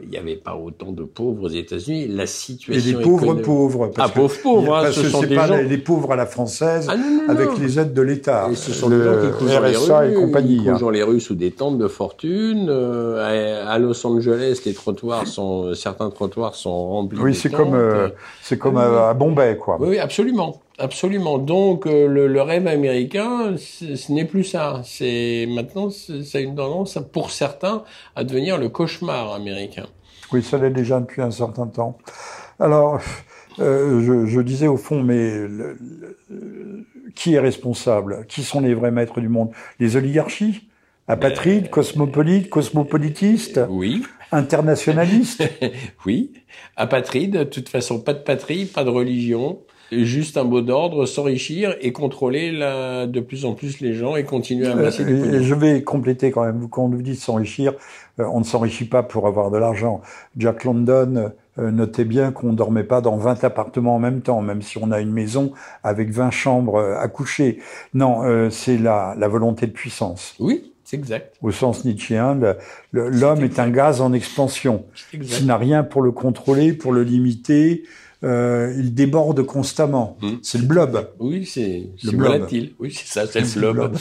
il n'y avait pas autant de pauvres aux États-Unis. La situation. Et des pauvres pauvres. ah, pauvres pauvres. Hein, parce ce que sont des pas gens... les, pauvres à la française ah, avec les aides de l'État. Et ce sont des gens qui courent les rues, et compagnie. Ils hein. les rues sous des tentes de fortune. Euh, à Los Angeles, les trottoirs sont, certains trottoirs sont remplis. Oui, c'est comme, euh, c'est comme à, Bombay, quoi. Oui, oui absolument. Absolument. Donc euh, le, le, rêve américain, ce n'est plus ça. C'est maintenant, ça a une tendance, pour certains, à devenir le cauchemar américain. Oui, ça l'est déjà depuis un certain temps. Alors, euh, je, je, disais au fond, mais le, qui est responsable? Qui sont les vrais maîtres du monde? Les oligarchies? Apatrides, euh, cosmopolites, cosmopolitistes Oui. Internationalistes Oui. Apatrides, de toute façon, pas de patrie, pas de religion juste un mot d'ordre, s'enrichir et contrôler la, de plus en plus les gens et continuer à amasser euh, Je vais compléter quand même. Quand on nous dit s'enrichir, euh, on ne s'enrichit pas pour avoir de l'argent. Jack London euh, notait bien qu'on dormait pas dans 20 appartements en même temps, même si on a une maison avec 20 chambres à coucher. Non, c'est la, la volonté de puissance. Oui, c'est exact. Au sens nietzschéen, l'homme est, est, un gaz en expansion qui n'a rien pour le contrôler, pour le limiter, euh, il déborde constamment. Hmm. C'est le blob. Oui, c'est le volatile. Oui, c'est ça, c'est le blob.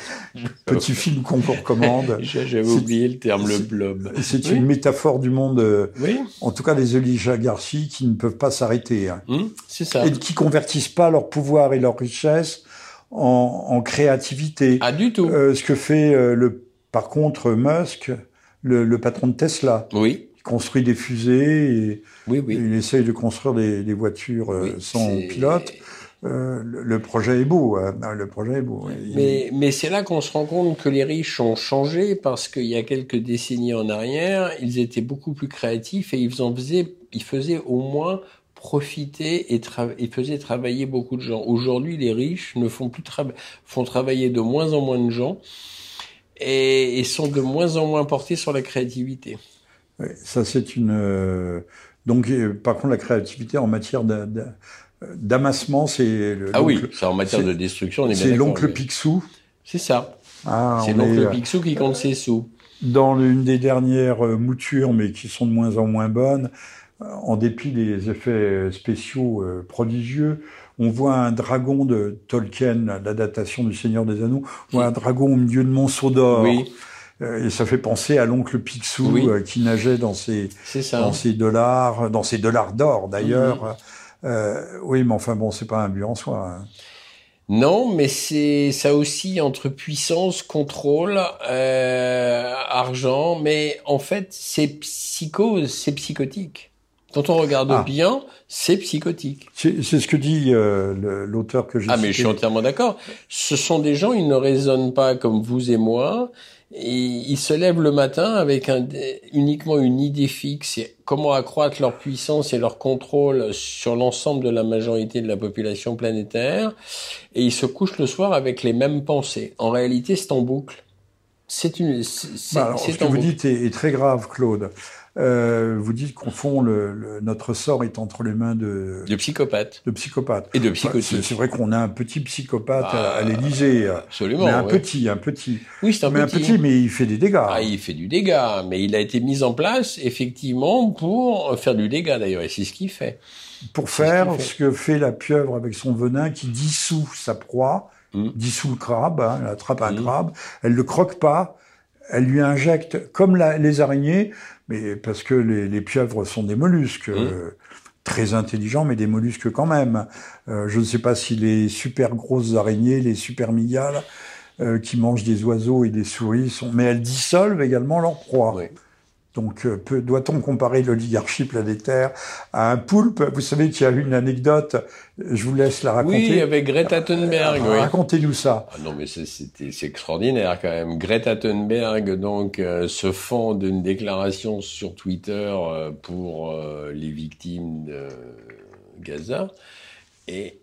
Petit film qu'on recommande. J'avais oublié le terme, le blob. C'est une métaphore du monde, euh, oui. en tout cas des oligarchies qui ne peuvent pas s'arrêter. Hein. Hmm, c'est ça. Et qui convertissent pas leur pouvoir et leur richesse en, en créativité. Ah, du tout. Euh, ce que fait euh, le, par contre, Musk, le, le patron de Tesla. Oui construit des fusées et, oui, oui. il essaye de construire des, des voitures euh, sans pilote. Euh, le, projet est beau, hein. le projet est beau. Mais, mais c'est là qu'on se rend compte que les riches ont changé parce qu'il y a quelques décennies en arrière, ils étaient beaucoup plus créatifs et ils en faisaient, ils faisaient au moins profiter et, ils faisaient travailler beaucoup de gens. Aujourd'hui, les riches ne font plus font travailler de moins en moins de gens et, et sont de moins en moins portés sur la créativité ça c'est une. Euh, donc, euh, par contre, la créativité en matière d'amassement, c'est. Ah oui, c'est en matière de destruction, on est C'est l'oncle Picsou. C'est ça. Ah, c'est l'oncle euh, Picsou qui compte ses sous. Dans l'une des dernières moutures, mais qui sont de moins en moins bonnes, en dépit des effets spéciaux prodigieux, on voit un dragon de Tolkien, la datation du Seigneur des Anneaux, on voit un dragon au milieu de monceaux d'or. Oui. Euh, et ça fait penser à l'oncle Picsou euh, qui nageait dans ses, dans ses dollars, dans ses dollars d'or d'ailleurs. Euh, oui, mais enfin bon, c'est pas un but en soi. Hein. Non, mais c'est ça aussi entre puissance, contrôle, euh, argent, mais en fait c'est psychose, c'est psychotique. Quand on regarde ah. bien, c'est psychotique. C'est ce que dit euh, l'auteur que j'ai Ah, mais je suis entièrement d'accord. Ce sont des gens, ils ne raisonnent pas comme vous et moi ils se lèvent le matin avec un, uniquement une idée fixe, comment accroître leur puissance et leur contrôle sur l'ensemble de la majorité de la population planétaire, et ils se couchent le soir avec les mêmes pensées. En réalité, c'est en boucle. C'est une. Bah ce que vous dites est, très grave, Claude. Euh, vous dites qu'on fond le, notre sort est entre les mains de de psychopathes, de psychopathes et de psychotiques. c'est vrai qu'on a un petit psychopathe à, à l'Élysée, ah, absolument, mais un petit, un petit. Oui, c'est un mais petit. un petit, mais il fait des dégâts. Ah, il fait du dégât, mais il a été mis en place effectivement pour faire du dégât d'ailleurs, et c'est ce qu'il fait. Pour faire ce, que fait la pieuvre avec son venin, qui dissout sa proie, hmm. dissout le crabe, hein, elle attrape un hmm. crabe, elle le croque pas elle lui injecte, comme les araignées, mais parce que les, pieuvres sont des mollusques. Mmh. Euh, très intelligents, mais des mollusques quand même. Euh, je ne sais pas si les super grosses araignées, les super migales, euh, qui mangent des oiseaux et des souris, sont... mais elles dissolvent également leur proie. Donc, euh, doit-on comparer l'oligarchie planétaire à un poulpe? Vous savez qu'il y a une anecdote, je vous laisse la raconter. Oui, avec Greta Thunberg. oui. Racontez-nous ça. Ah non, mais c'est extraordinaire quand même. Greta Thunberg, donc, euh, se fond d'une déclaration sur Twitter euh, pour les victimes de Gaza. Et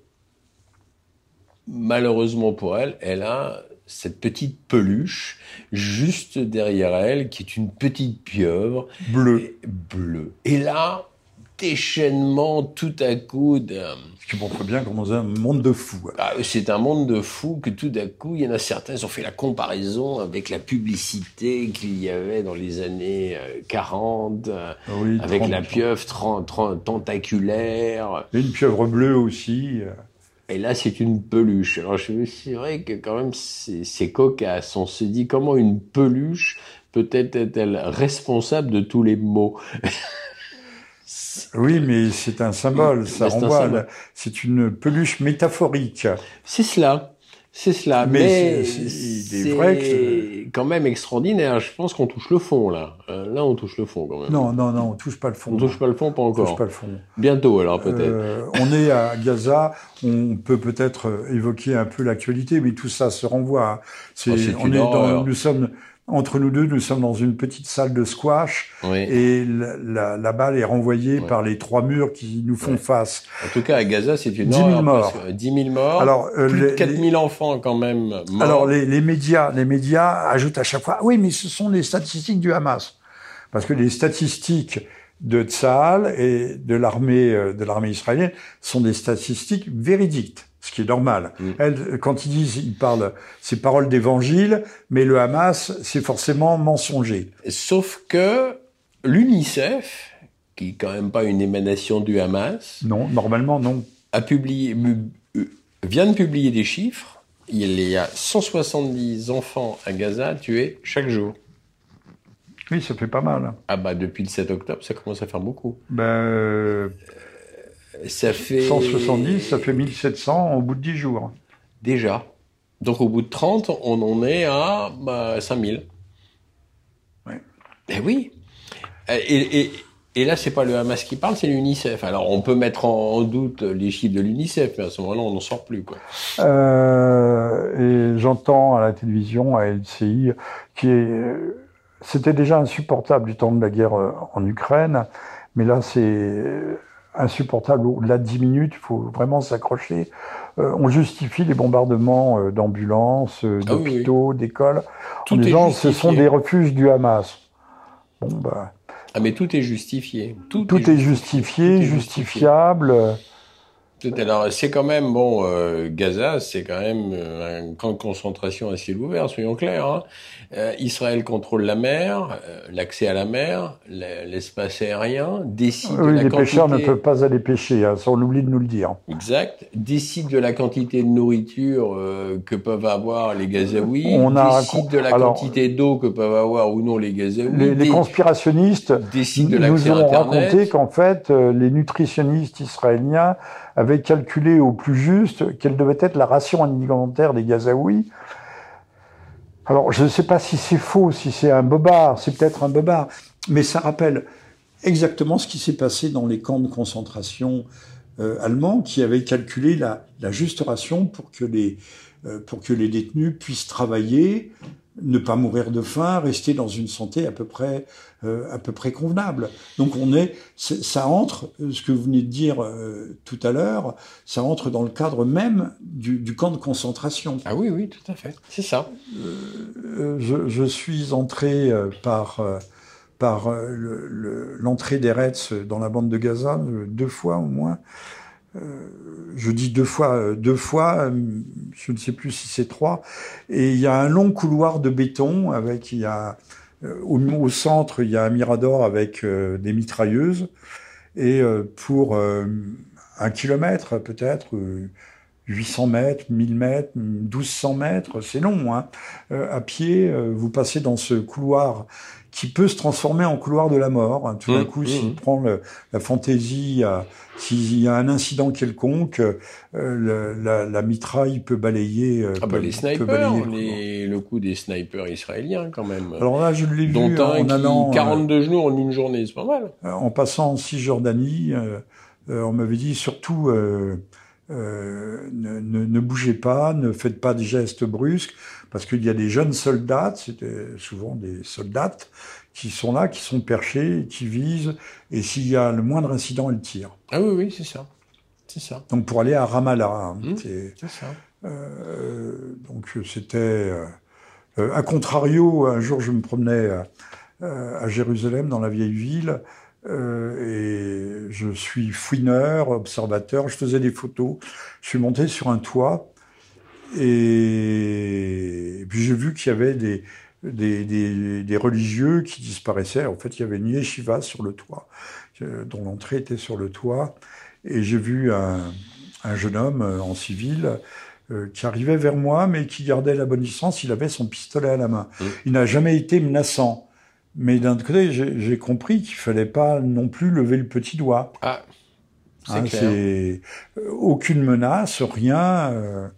malheureusement pour elle, elle a cette petite peluche juste derrière elle, qui est une petite pieuvre bleue. Bleue. Et là, déchaînement tout à coup d'un... Ce qui montre bien comme dans un monde de fous. Ah, c'est un monde de fous que tout à coup, il y en a certains qui ont fait la comparaison avec la publicité qu'il y avait dans les années 40, euh, ah avec la pieuvre tentaculaire. Et une pieuvre bleue aussi. Et là, c'est une peluche. Alors, je me suis vrai que quand même, c'est cocasse. On se dit comment une peluche peut-être est-elle responsable de tous les maux? oui, mais c'est un symbole. Ça renvoie. C'est une peluche métaphorique. C'est cela. C'est cela. Mais, c'est vrai que quand même extraordinaire. Je pense qu'on touche le fond là. Euh, là, on touche le fond quand même. Non, non, non, on touche pas le fond. On touche pas le fond, pas encore. On touche pas le fond. Bientôt alors peut-être. Euh, on est à Gaza. On peut peut-être évoquer un peu l'actualité, mais tout ça se renvoie. C'est, oh, on est dans, nous sommes entre nous deux, nous sommes dans une petite salle de squash et la, balle est renvoyée par les trois murs qui nous font face. En tout cas, à Gaza, c'est une 10 000 morts. 10 000 morts. Alors, euh, plus de 4 000 enfants quand même morts. Alors, les, médias, les médias ajoutent à chaque fois, oui, mais ce sont les statistiques du Hamas. Parce que les statistiques de Tsahal et de l'armée, euh, de l'armée israélienne sont des statistiques véridiques ce qui est normal. Mm. Elle, quand ils disent, ils parlent, c'est paroles d'évangile, mais le Hamas, c'est forcément mensonger. Sauf que l'UNICEF, qui est quand même pas une émanation du Hamas, non, normalement non, a publié, euh, vient de publier des chiffres. Il y a 170 enfants à Gaza tués chaque jour. Oui, ça fait pas mal. Ah bah depuis le 7 octobre, ça commence à faire beaucoup. Ben, euh, ça fait... 170, ça fait 1700 au bout de 10 jours. Déjà. Donc au bout de 30, on en est à bah, 5000. Oui. Eh oui. Et, et, et là, c'est pas le Hamas qui parle, c'est l'UNICEF. Alors, on peut mettre en, doute les chiffres de l'UNICEF, mais à ce moment-là, on n'en sort plus. Quoi. Euh, et j'entends à la télévision, à LCI, qui est, c'était déjà insupportable du temps de la guerre euh, en Ukraine, mais là, c'est insupportable au-delà de 10 minutes, il faut vraiment s'accrocher. Euh, on justifie les bombardements euh, d'ambulances, euh, ah d'hôpitaux, d'écoles, en disant ce sont des refuges du Hamas. Bon, bah. Ah, mais tout est justifié. Tout, est, justifié, justifiable. Alors, c'est quand même, bon, Gaza, c'est quand même un camp de concentration à ciel ouvert, soyons clairs. Hein. Euh, Israël contrôle la mer, euh, l'accès à la mer, l'espace aérien, décide de la les pêcheurs ne peuvent pas aller pêcher, hein, on oublie de nous le dire. Exact. Décide de la quantité de nourriture euh, que peuvent avoir les Gazaouis. On a décide de la quantité d'eau que peuvent avoir ou non les Gazaouis. Les, conspirationnistes décident de nous ont raconté qu'en fait, les nutritionnistes israéliens avaient calculé au plus juste quelle devait être la ration alimentaire des Gazaouis. Alors, je ne sais pas si c'est faux, si c'est un bobard, c'est peut-être un bobard, mais ça rappelle exactement ce qui s'est passé dans les camps de concentration euh, allemands qui avaient calculé la, juste ration pour que les euh, pour que les détenus puissent travailler, ne pas mourir de faim, rester dans une santé à peu près euh, à peu près convenable. Donc on est, ça entre, euh, ce que vous venez de dire euh, tout à l'heure, ça entre dans le cadre même du, du, camp de concentration. Ah oui, oui, tout à fait, c'est ça. Je, je, suis entré par par l'entrée le, d'Eretz dans la bande de Gaza deux fois au moins. Je dis deux fois, deux fois, je ne sais plus si c'est trois. Et il y a un long couloir de béton avec, il y a euh, au, centre, il y a un mirador avec euh, des mitrailleuses. Et euh, pour un kilomètre, peut-être, 800 mètres, 1000 mètres, 1200 mètres, c'est long. Hein. à pied, vous passez dans ce couloir qui peut se transformer en couloir de la mort. Hein. Tout d'un mmh, coup, s'il mmh. prend la fantaisie, s'il y a un incident quelconque, euh, la, la, mitraille peut balayer. Euh, ah bah les snipers, le coup des snipers israéliens quand même. Alors là, je l'ai vu en allant... 42 euh, genoux en une journée, c'est pas mal. En passant en Cisjordanie, on m'avait dit surtout... ne, ne, ne, bougez pas, ne faites pas de gestes brusques, parce qu'il y a des jeunes soldats, c'était souvent des soldats, qui sont là, qui sont perchés, qui visent, et s'il y a le moindre incident, ils tirent. Ah oui, oui, c'est ça. C'est ça. Donc pour aller à Ramallah. Hein, mmh, c'est ça. Euh, donc c'était. Euh, à contrario, un jour je me promenais à, Jérusalem, dans la vieille ville, euh, et je suis fouineur, observateur, je faisais des photos. Je suis monté sur un toit et, puis j'ai vu qu'il y avait des, des, des, des, religieux qui disparaissaient. En fait, il y avait une yeshiva sur le toit, euh, dont l'entrée était sur le toit. Et j'ai vu un, un, jeune homme euh, en civil euh, qui arrivait vers moi, mais qui gardait la bonne distance. Il avait son pistolet à la main. Mmh. Il n'a jamais été menaçant. Mais d'un autre côté, j'ai compris qu'il fallait pas non plus lever le petit doigt. Ah, c'est hein, aucune menace, rien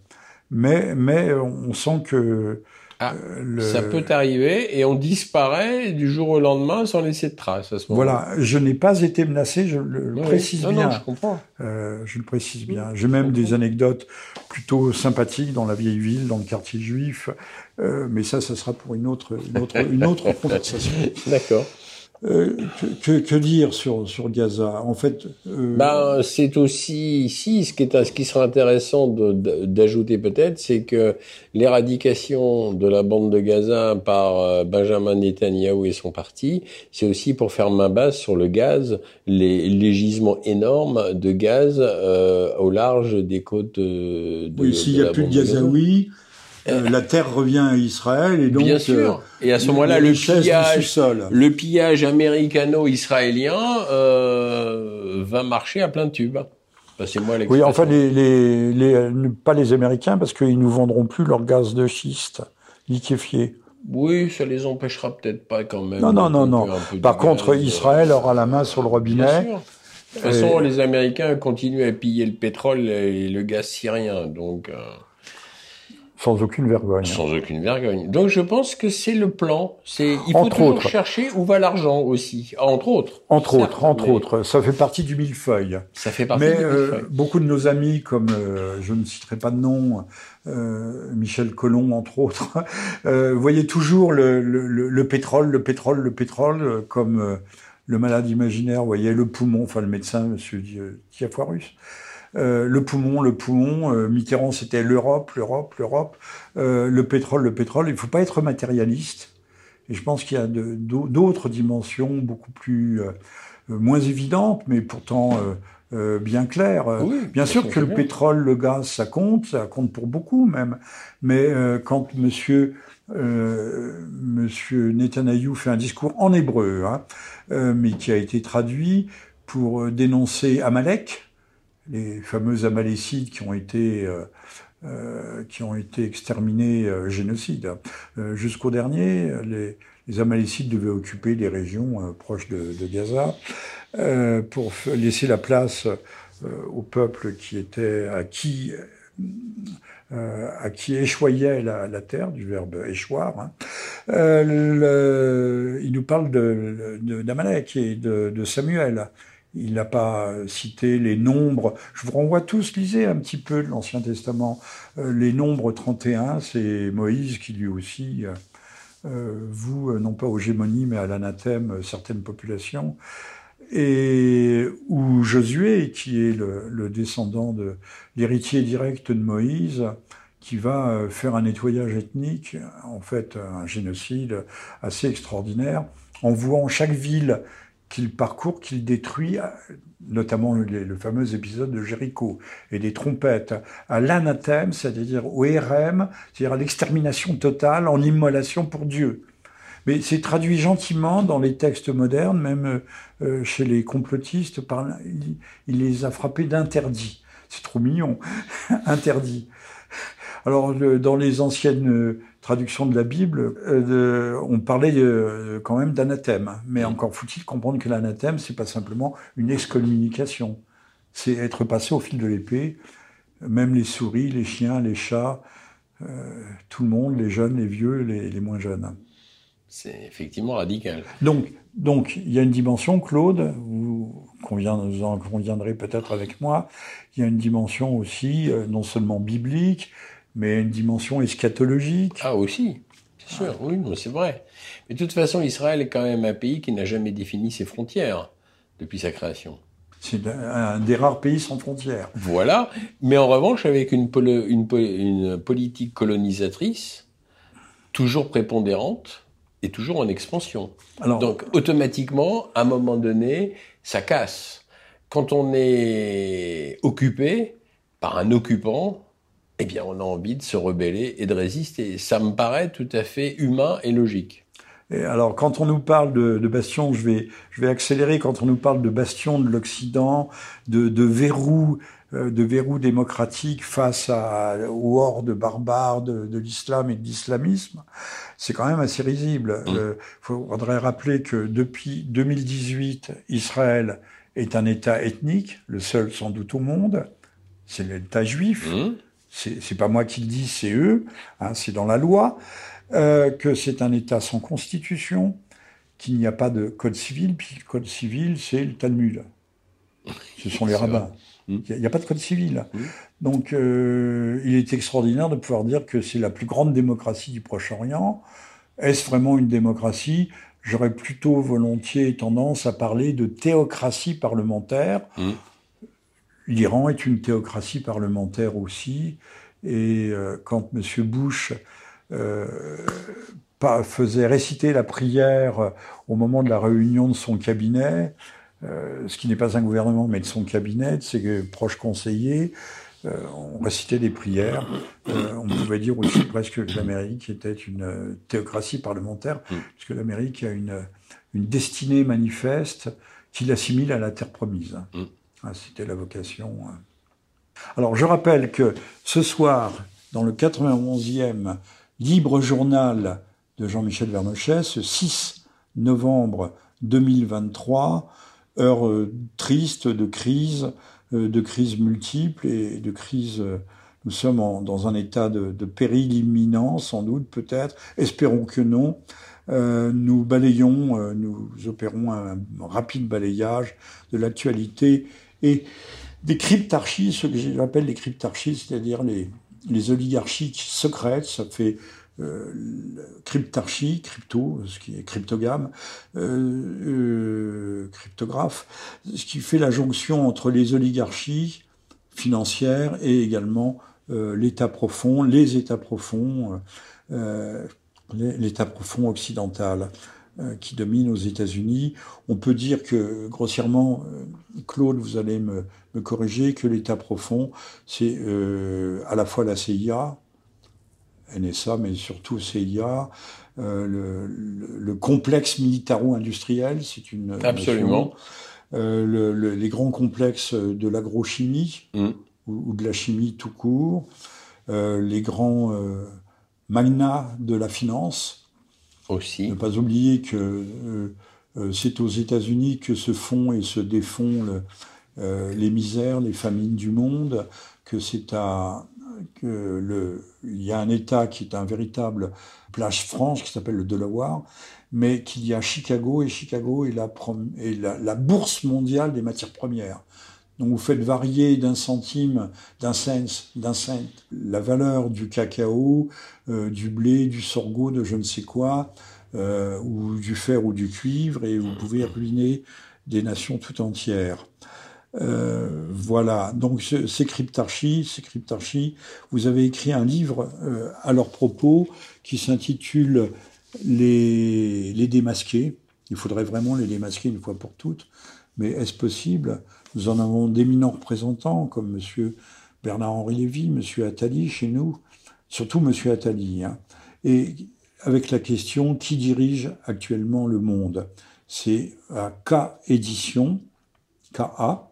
mais, mais on sent que ah, euh, Ça peut arriver et on disparaît du jour au lendemain sans laisser de traces à ce moment. Voilà, je n'ai pas été menacé, je le, précise bien. Non, je comprends. Euh, je le précise bien. J'ai même des anecdotes plutôt sympathiques dans la vieille ville, dans le quartier juif, euh, mais ça, ça sera pour une autre, une autre, une autre conversation. D'accord. Euh, que, que, dire sur, sur Gaza? En fait, euh... ben, c'est aussi ici ce qui est ce qui sera intéressant d'ajouter peut-être, c'est que l'éradication de la bande de Gaza par euh, Benjamin Netanyahu et son parti, c'est aussi pour faire main basse sur le gaz, les, les gisements énormes de gaz euh, au large des côtes de. oui, s'il n'y a plus de Gazaouis. Euh, la terre revient à Israël et donc bien sûr. Euh, et à ce moment-là, le pillage, le pillage américano-israélien euh, va marcher à plein de tubes. Passez-moi Oui, enfin les, les, les, pas les Américains parce qu'ils nous vendront plus leur gaz de schiste liquéfié. Oui, ça les empêchera peut-être pas quand même. Non, non, non, non. Par contre, Israël aura la main sur le robinet. Bien sûr. De toute façon, les Américains continuent à piller le pétrole et le gaz syrien, donc. Sans aucune vergogne. Sans aucune vergogne. Donc je pense que c'est le plan. C'est il faut toujours chercher où va l'argent aussi, entre autres. Entre autres, entre autres. Ça fait partie du millefeuille. Ça fait partie mais, du millefeuille. Euh, beaucoup de nos amis, comme euh, je ne citerai pas de nom, euh, Michel Collomb entre autres, euh, voyaient toujours le, le, le, pétrole, le pétrole, le pétrole comme le malade imaginaire voyait le poumon, enfin le médecin, Monsieur Diafoirus. Euh, le poumon, le poumon. Euh, Mitterrand, c'était l'Europe, l'Europe, l'Europe. Euh, le pétrole, le pétrole. Il ne faut pas être matérialiste. Et je pense qu'il y a d'autres dimensions beaucoup plus moins évidentes, mais pourtant bien claires. bien sûr que le pétrole, le gaz, ça compte, ça compte pour beaucoup même. Mais quand Monsieur Monsieur Netanyahu fait un discours en hébreu, hein, mais qui a été traduit pour dénoncer Amalek, les fameux Amalécides qui ont été euh, euh, qui ont été exterminés euh, génocide. Euh, jusqu'au dernier, les, les, Amalécides devaient occuper des régions proches de, Gaza pour laisser la place au peuple qui était à qui à qui échoyait la, terre, du verbe échoir. Hein. Il nous parle d'Amalek et de Samuel. Il n'a pas cité les nombres. Je vous renvoie tous, lisez un petit peu de l'Ancien Testament. Euh, les nombres 31, c'est Moïse qui lui aussi euh, euh vous, euh, non pas aux gémonies, mais à l'anathème certaines populations. Et où Josué, qui est le, le descendant de l'héritier direct de Moïse, qui va faire un nettoyage ethnique, en fait un génocide assez extraordinaire, en vouant chaque ville qu'il parcourt, qu'il détruit, notamment le, fameux épisode de Jéricho, et des trompettes, à l'anathème, c'est-à-dire au RM, c'est-à-dire à, l'extermination totale en immolation pour Dieu. Mais c'est traduit gentiment dans les textes modernes, même euh, chez les complotistes, par, il, les a frappés d'interdits. c'est trop mignon, interdit. Alors, dans les anciennes euh, traductions de la Bible, euh, on parlait quand même d'anathème. Mais encore faut-il comprendre que l'anathème, c'est pas simplement une excommunication. C'est être passé au fil de l'épée. Même les souris, les chiens, les chats, tout le monde, les jeunes, les vieux, les moins jeunes. C'est effectivement radical. Donc, donc, il y a une dimension, Claude, vous, en conviendrez peut-être avec moi, il y a une dimension aussi, euh, non seulement biblique, mais une dimension eschatologique. Ah, aussi, c'est sûr, oui, c'est vrai. Mais de toute façon, Israël est quand même un pays qui n'a jamais défini ses frontières depuis sa création. C'est un des rares pays sans frontières. Voilà, mais en revanche, avec une, une, une politique colonisatrice toujours prépondérante, est toujours en expansion. Donc automatiquement, à un moment donné, ça casse. Quand on est occupé par un occupant, eh bien on a envie de se rebeller et de résister. Ça me paraît tout à fait humain et logique. Et alors, quand on nous parle de, de bastion, je vais, je vais accélérer. Quand on nous parle de bastion de l'Occident, de, de verrou euh, de verrou démocratique face à, aux hordes barbares de, l'islam et de l'islamisme, c'est quand même assez risible. Il mmh. faudrait rappeler que depuis 2018, Israël est un État ethnique, le seul sans doute au monde. C'est l'État juif. Mmh. C'est pas moi qui le dis, c'est eux. Hein, c'est dans la loi. Euh, que c'est un État sans constitution, qu'il n'y a pas de code civil, puis le code civil, c'est le Talmud. Ce sont les rabbins. Il n'y a, pas de code civil. Donc, euh, il est extraordinaire de pouvoir dire que c'est la plus grande démocratie du Proche-Orient. Est-ce vraiment une démocratie? J'aurais plutôt volontiers tendance à parler de théocratie parlementaire. L'Iran est une théocratie parlementaire aussi. Et euh, quand M. Bush euh, faisait réciter la prière au moment de la réunion de son cabinet, euh, ce qui n'est pas un gouvernement, mais de son cabinet, de ses proches conseillers. On récitait des prières. On pouvait dire aussi presque que l'Amérique était une théocratie parlementaire, mm. puisque l'Amérique a une, une destinée manifeste qui l'assimile à la terre promise. C'était la vocation. Hein. Alors je rappelle que ce soir, dans le 91e Libre Journal de Jean-Michel Vernochet, ce 6 novembre 2023, heure euh, triste de crise, euh, de crise multiples et de crise. Euh, nous sommes dans un état de, péril imminent, sans doute, peut-être. Espérons que non. nous balayons, nous opérons un, rapide balayage de l'actualité et des cryptarchies, ce que j'appelle les cryptarchies, c'est-à-dire les, oligarchies secrètes. Ça fait euh, cryptarchie, crypto, ce qui est cryptogramme, euh, euh, cryptographe, ce qui fait la jonction entre les oligarchies financières et également l'État profond, les États profonds, l'État profond occidental qui domine aux États-Unis. On peut dire que, grossièrement, Claude, vous allez me, me corriger, que l'État profond, c'est à la fois la CIA, NSA, mais surtout CIA, euh, le, complexe militaro-industriel, c'est une absolument euh, les grands complexes de l'agrochimie mm. ou, de la chimie tout court, euh, les grands magnats de la finance. Ne pas oublier que c'est aux États-Unis que se font et se défont les misères, les famines du monde, que c'est que y a un État qui est un véritable plage franche qui s'appelle le Delaware, mais qu'il y a Chicago et Chicago est la, bourse mondiale des matières premières. Donc vous faites varier d'un centime, d'un cent, d'un cent, la valeur du cacao, euh, du blé, du sorgho, de je ne sais quoi, euh, ou du fer ou du cuivre, et vous pouvez ruiner des nations tout entières. Euh, voilà, donc ces cryptarchies, ces cryptarchies, vous avez écrit un livre à leur propos qui s'intitule les démasquer. Il faudrait vraiment les démasquer une fois pour toutes. Mais est-ce possible Nous en avons d'éminents représentants comme Monsieur Bernard-Henri Lévy, Monsieur Attali chez nous, surtout Monsieur Attali. Hein. Et avec la question qui dirige actuellement le monde? C'est à K Édition, KA,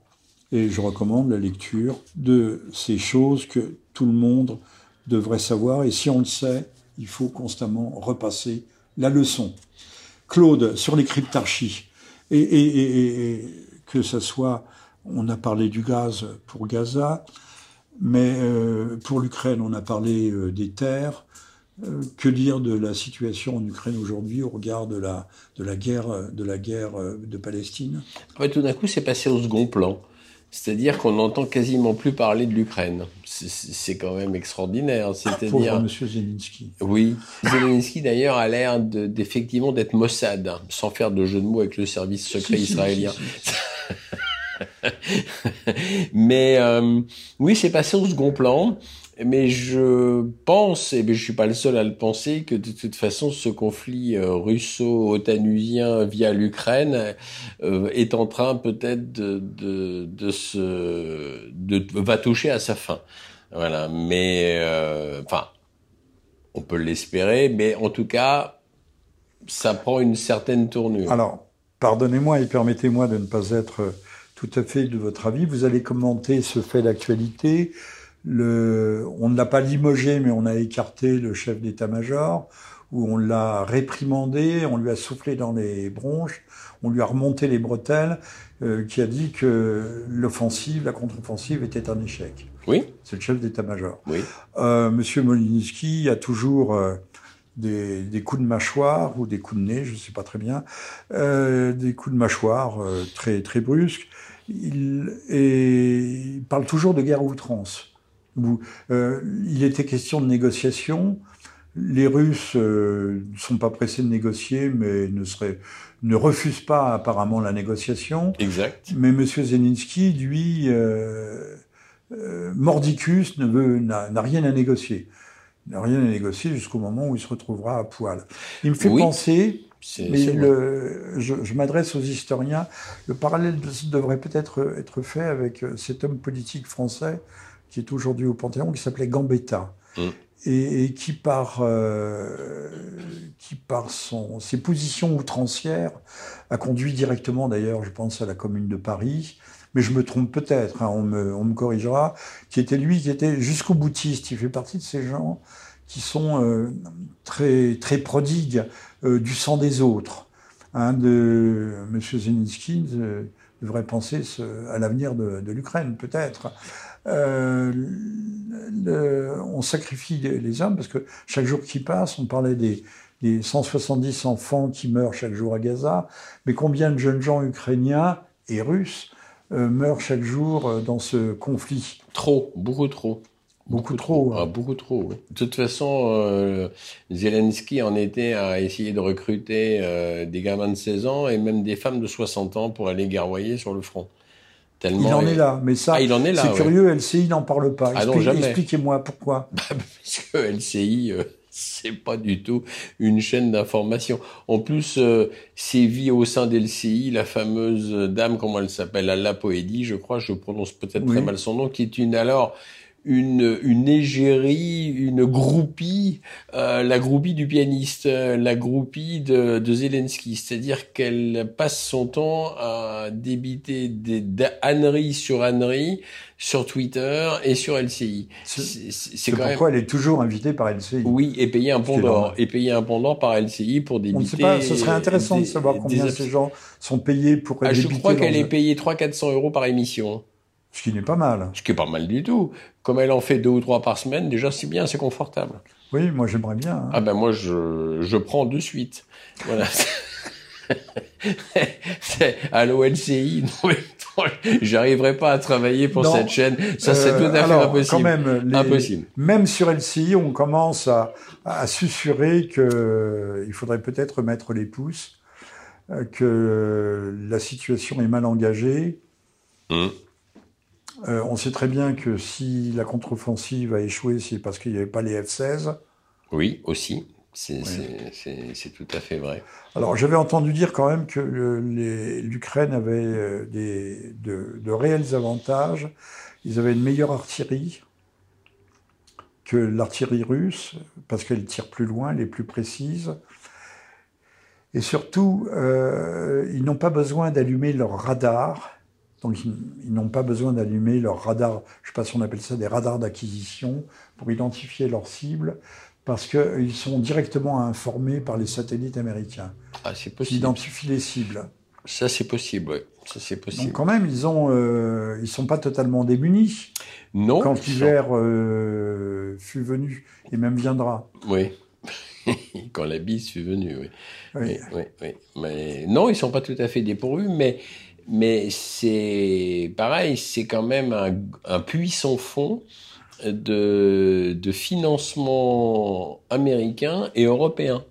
Et je recommande la lecture de ces choses que tout le monde devrait savoir. Et si on le sait, il faut constamment repasser la leçon. Claude, sur les cryptarchies, et, que ce soit, on a parlé du gaz pour Gaza, mais euh, pour l'Ukraine, on a parlé euh, des terres. Euh, que dire de la situation en Ukraine aujourd'hui au regard de la, de la guerre de la guerre de Palestine? Tout d'un coup, c'est passé au second plan. C'est-à-dire qu'on n'entend quasiment plus parler de l'Ukraine. C'est quand même extraordinaire. C'est-à-dire. Pauvre Monsieur Zelensky. Oui. Zelensky d'ailleurs a l'air d'effectivement d'être Mossad, hein, sans faire de jeu de mots avec le service secret israélien. Mais euh, oui, c'est passé au second plan. Mais je pense, et je suis pas le seul à le penser, que de toute façon, ce conflit euh, russo-otanusien via l'Ukraine euh, est en train peut-être de, de, de se, de, va toucher à sa fin. Voilà. Mais, euh, enfin, on peut l'espérer, mais en tout cas, ça prend une certaine tournure. Alors, pardonnez-moi et permettez-moi de ne pas être tout à fait de votre avis. Vous allez commenter ce fait d'actualité le, on ne l'a pas limogé, mais on a écarté le chef d'état-major, où on l'a réprimandé, on lui a soufflé dans les bronches, on lui a remonté les bretelles, euh, qui a dit que l'offensive, la contre-offensive était un échec. Oui. C'est le chef d'état-major. Oui. Euh, Monsieur Molinsky a toujours euh, des, des, coups de mâchoire ou des coups de nez, je ne sais pas très bien, des coups de mâchoire très très brusques. Il, parle toujours de guerre outrance. Euh, il était question de négociation. Les Russes euh, ne sont pas pressés de négocier, mais ne, seraient, ne refusent pas apparemment la négociation. Exact. Mais M. Zelensky, lui, euh, mordicus, n'a rien à négocier. Il n'a rien à négocier jusqu'au moment où il se retrouvera à poil. Il me fait penser, mais le, je, je m'adresse aux historiens, le parallèle devrait peut-être être fait avec cet homme politique français qui est aujourd'hui au Panthéon, qui s'appelait Gambetta. Mm. Et, qui par, euh, qui par son, ses positions outrancières a conduit directement d'ailleurs, je pense, à la Commune de Paris, mais je me trompe peut-être, hein, on, me, on me corrigera, qui était lui, qui était jusqu'au boutiste. Il fait partie de ces gens qui sont euh, très, très prodigues euh, du sang des autres. Hein, de M. Zelensky devrait penser ce, à l'avenir de, l'Ukraine, peut-être. Euh, on sacrifie les, hommes parce que chaque jour qui passe, on parlait des, des 170 enfants qui meurent chaque jour à Gaza, mais combien de jeunes gens ukrainiens et russes euh, meurent chaque jour euh, dans ce conflit? Trop, beaucoup trop. Beaucoup, trop. Ah, beaucoup trop, oui. De toute façon, euh, Zelensky en était à essayer de recruter euh, des gamins de 16 ans et même des femmes de 60 ans pour aller guerroyer sur le front il en est là, mais ça, ah, c'est curieux, LCI n'en parle pas. Ah expliquez-moi pourquoi. Bah, parce que LCI, euh, c'est pas du tout une chaîne d'information. En plus, euh, sévit au sein d'LCI la fameuse dame, comment elle s'appelle, Alla Poédi, je crois, je prononce peut-être très mal son nom, qui est une alors une, une égérie, une groupie, euh, la groupie du pianiste, euh, la groupie de, de Zelensky. C'est-à-dire qu'elle passe son temps à débiter des âneries sur âneries sur Twitter et sur LCI. C'est pourquoi elle est toujours invitée par LCI. Oui, et payer un d'or. Et payer un par LCI pour débiter... On ne sait pas, ce serait intéressant de savoir combien ces gens sont payés pour ah, Je crois qu'elle est payée 300-400 euros par émission. Ce qui n'est pas mal. Ce qui n'est pas mal du tout. Comme elle en fait deux ou trois par semaine, déjà c'est bien, c'est confortable. Oui, moi j'aimerais bien. Hein. Ah ben moi je, je prends de suite. Voilà. à l'OLCI, j'arriverai pas à travailler pour cette chaîne. Ça, c'est tout à fait euh, impossible. Quand même, impossible. Même sur LCI, on commence à, à susurrer que il faudrait peut-être mettre les pouces, euh, que la situation est mal engagée. Hum. Euh, on sait très bien que si la contre-offensive a échoué, c'est parce qu'il n'y avait pas les F-16. Oui, aussi. C'est tout à fait vrai. Alors, j'avais entendu dire quand même que l'Ukraine avait euh, de, réels avantages. Ils avaient une meilleure artillerie que l'artillerie russe, parce qu'elle tire plus loin, elle est plus précise. Et surtout, euh, ils n'ont pas besoin d'allumer leur radar Donc ils, n'ont pas besoin d'allumer leurs radars, je sais pas si on appelle ça des radars d'acquisition, pour identifier leurs cibles, parce qu'ils sont directement informés par les satellites américains. Ah, c'est Qui identifient les cibles. Ça, c'est possible, oui. Ça, c'est possible. Donc, quand même, ils ont, euh, ils sont pas totalement démunis. Non. Quand l'hiver euh, fut venu, et même viendra. Oui. quand la bise fut venue, oui. Oui. oui. oui, Mais non, ils sont pas tout à fait dépourvus, mais, mais c'est pareil, c'est quand même un, un puissant fond de, de financement américain et européen.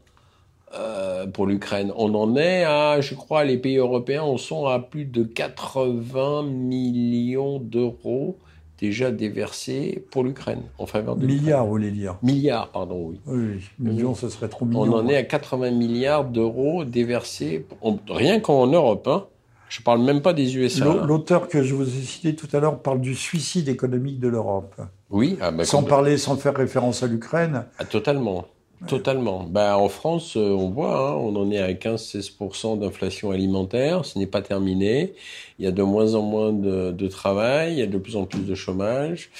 Euh, pour l'Ukraine. On en est à, je crois, les pays européens en sont à plus de 80 millions d'euros déjà déversés pour l'Ukraine en faveur de Milliards, vous voulez dire? Milliards, pardon, oui. Oui, millions, ce serait trop millions. On en est à 80 milliards d'euros déversés, rien qu'en Europe. Hein. Je parle même pas des USA. L'auteur que je vous ai cité tout à l'heure parle du suicide économique de l'Europe. Oui, ah bah, sans parler, sans faire référence à l'Ukraine. Ah, totalement. Totalement. Ben, en France, euh, on voit, hein, on en est à 15-16% d'inflation alimentaire. Ce n'est pas terminé. Il y a de moins en moins de, de travail. Il y a de plus en plus de chômage.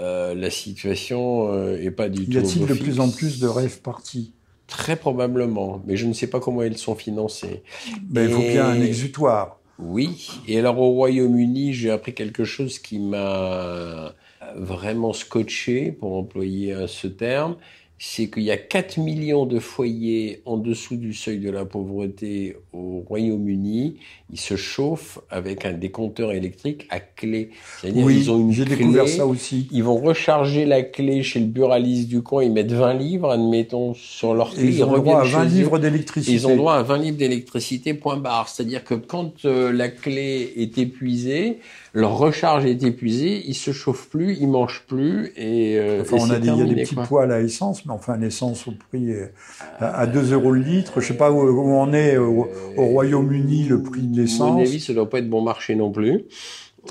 Euh, la situation euh, est pas du tout. Y a-t-il de plus en plus de rêves partis? Très probablement, mais je ne sais pas comment ils sont financés. Ben, Il faut bien un exutoire. Oui. Et alors au Royaume-Uni, j'ai appris quelque chose qui m'a vraiment scotché, pour employer ce terme c'est qu'il y a 4 millions de foyers en dessous du seuil de la pauvreté au Royaume-Uni. Ils se chauffent avec un décompteur électrique à clé. C'est-à-dire oui, ils ont une j'ai découvert ça aussi. Ils vont recharger la clé chez le buraliste du coin, ils mettent 20 livres, admettons, sur leur clé. ils, ont droit à 20 livres d'électricité. Ils ont droit à 20 livres d'électricité, point barre. C'est-à-dire que quand euh, la clé est épuisée, leur recharge est épuisée, ils se chauffent plus, ils mangent plus et, euh, enfin, on a des, il y a des petits poils à essence, mais enfin l'essence au prix à, 2 euros le litre. Je sais pas où, on est au, Royaume-Uni le prix de l'essence. À mon avis, ça doit pas être bon marché non plus.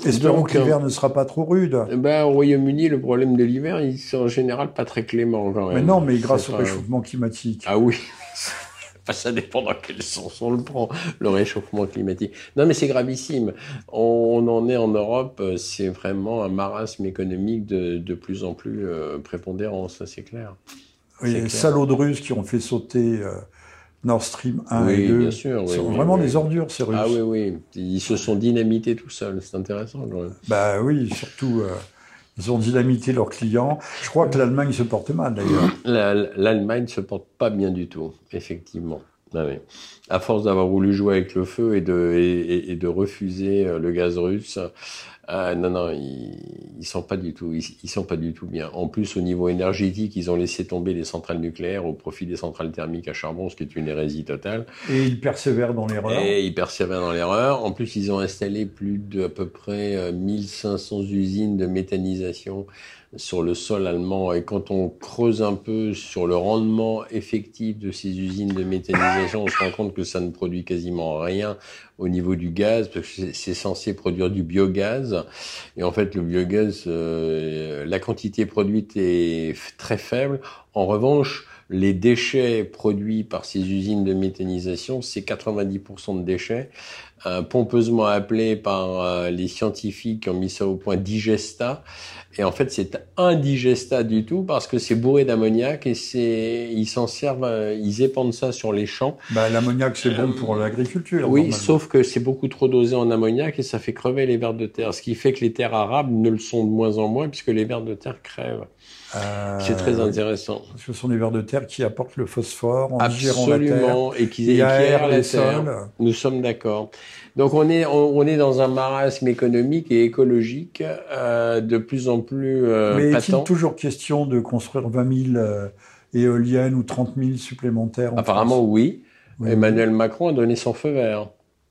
Espérons que l'hiver ne sera pas trop rude. Ben, au Royaume-Uni, le problème de l'hiver, ils sont en général pas très cléments quand même. Mais non, mais grâce au réchauffement climatique. Ah oui. Enfin, ça dépend dans quel sens on le prend, le réchauffement climatique. Non, mais c'est gravissime. On, en est en Europe, c'est vraiment un marasme économique de, de plus en plus euh, prépondérant, ça c'est clair. Oui, les salauds de Russes qui ont fait sauter euh, Nord Stream 1 et 2. Bien sûr, sont vraiment des ordures, ces Russes. Ah oui, oui. Ils se sont dynamités tout seuls, c'est intéressant. Bah oui, surtout. Euh, ils ont dynamité leurs clients. Je crois que l'Allemagne se porte mal d'ailleurs. L'Allemagne se porte pas bien du tout, effectivement. Ah oui. À force d'avoir voulu jouer avec le feu et de, et, et de refuser euh, le gaz russe, ah, non, non, ils, ils sont pas du tout, ils, ils, sont pas du tout bien. En plus, au niveau énergétique, ils ont laissé tomber les centrales nucléaires au profit des centrales thermiques à charbon, ce qui est une hérésie totale. Et ils persévèrent dans l'erreur. Et ils persévèrent dans l'erreur. En plus, ils ont installé plus de à peu près 1500 euh, usines de méthanisation sur le sol allemand. Et quand on creuse un peu sur le rendement effectif de ces usines de méthanisation, on se rend compte que ça ne produit quasiment rien au niveau du gaz, parce que c'est censé produire du biogaz. Et en fait, le biogaz, euh, la quantité produite est très faible. En revanche, les déchets produits par ces usines de méthanisation, c'est 90% de déchets, euh, pompeusement appelés par euh, les scientifiques qui ont mis ça au point digesta. Et en fait, c'est indigesta du tout parce que c'est bourré d'ammoniac et c'est ils s'en servent, euh, ils épandent ça sur les champs. Bah, l'ammoniac c'est bon pour l'agriculture. Oui, sauf que c'est beaucoup trop dosé en ammoniac et ça fait crever les vers de terre, ce qui fait que les terres arables ne le sont de moins en moins puisque les vers de terre crèvent. Euh, c'est très intéressant. Parce que ce sont des vers de terre qui apportent le phosphore en Absolument, la terre, et qui la terre. Nous sommes d'accord. Donc on est on, est dans un marasme économique et écologique euh, de plus en plus euh, Mais est-il toujours question de construire 20 000 euh, éoliennes ou 30 000 supplémentaires Apparemment oui. Emmanuel Macron a donné son feu vert.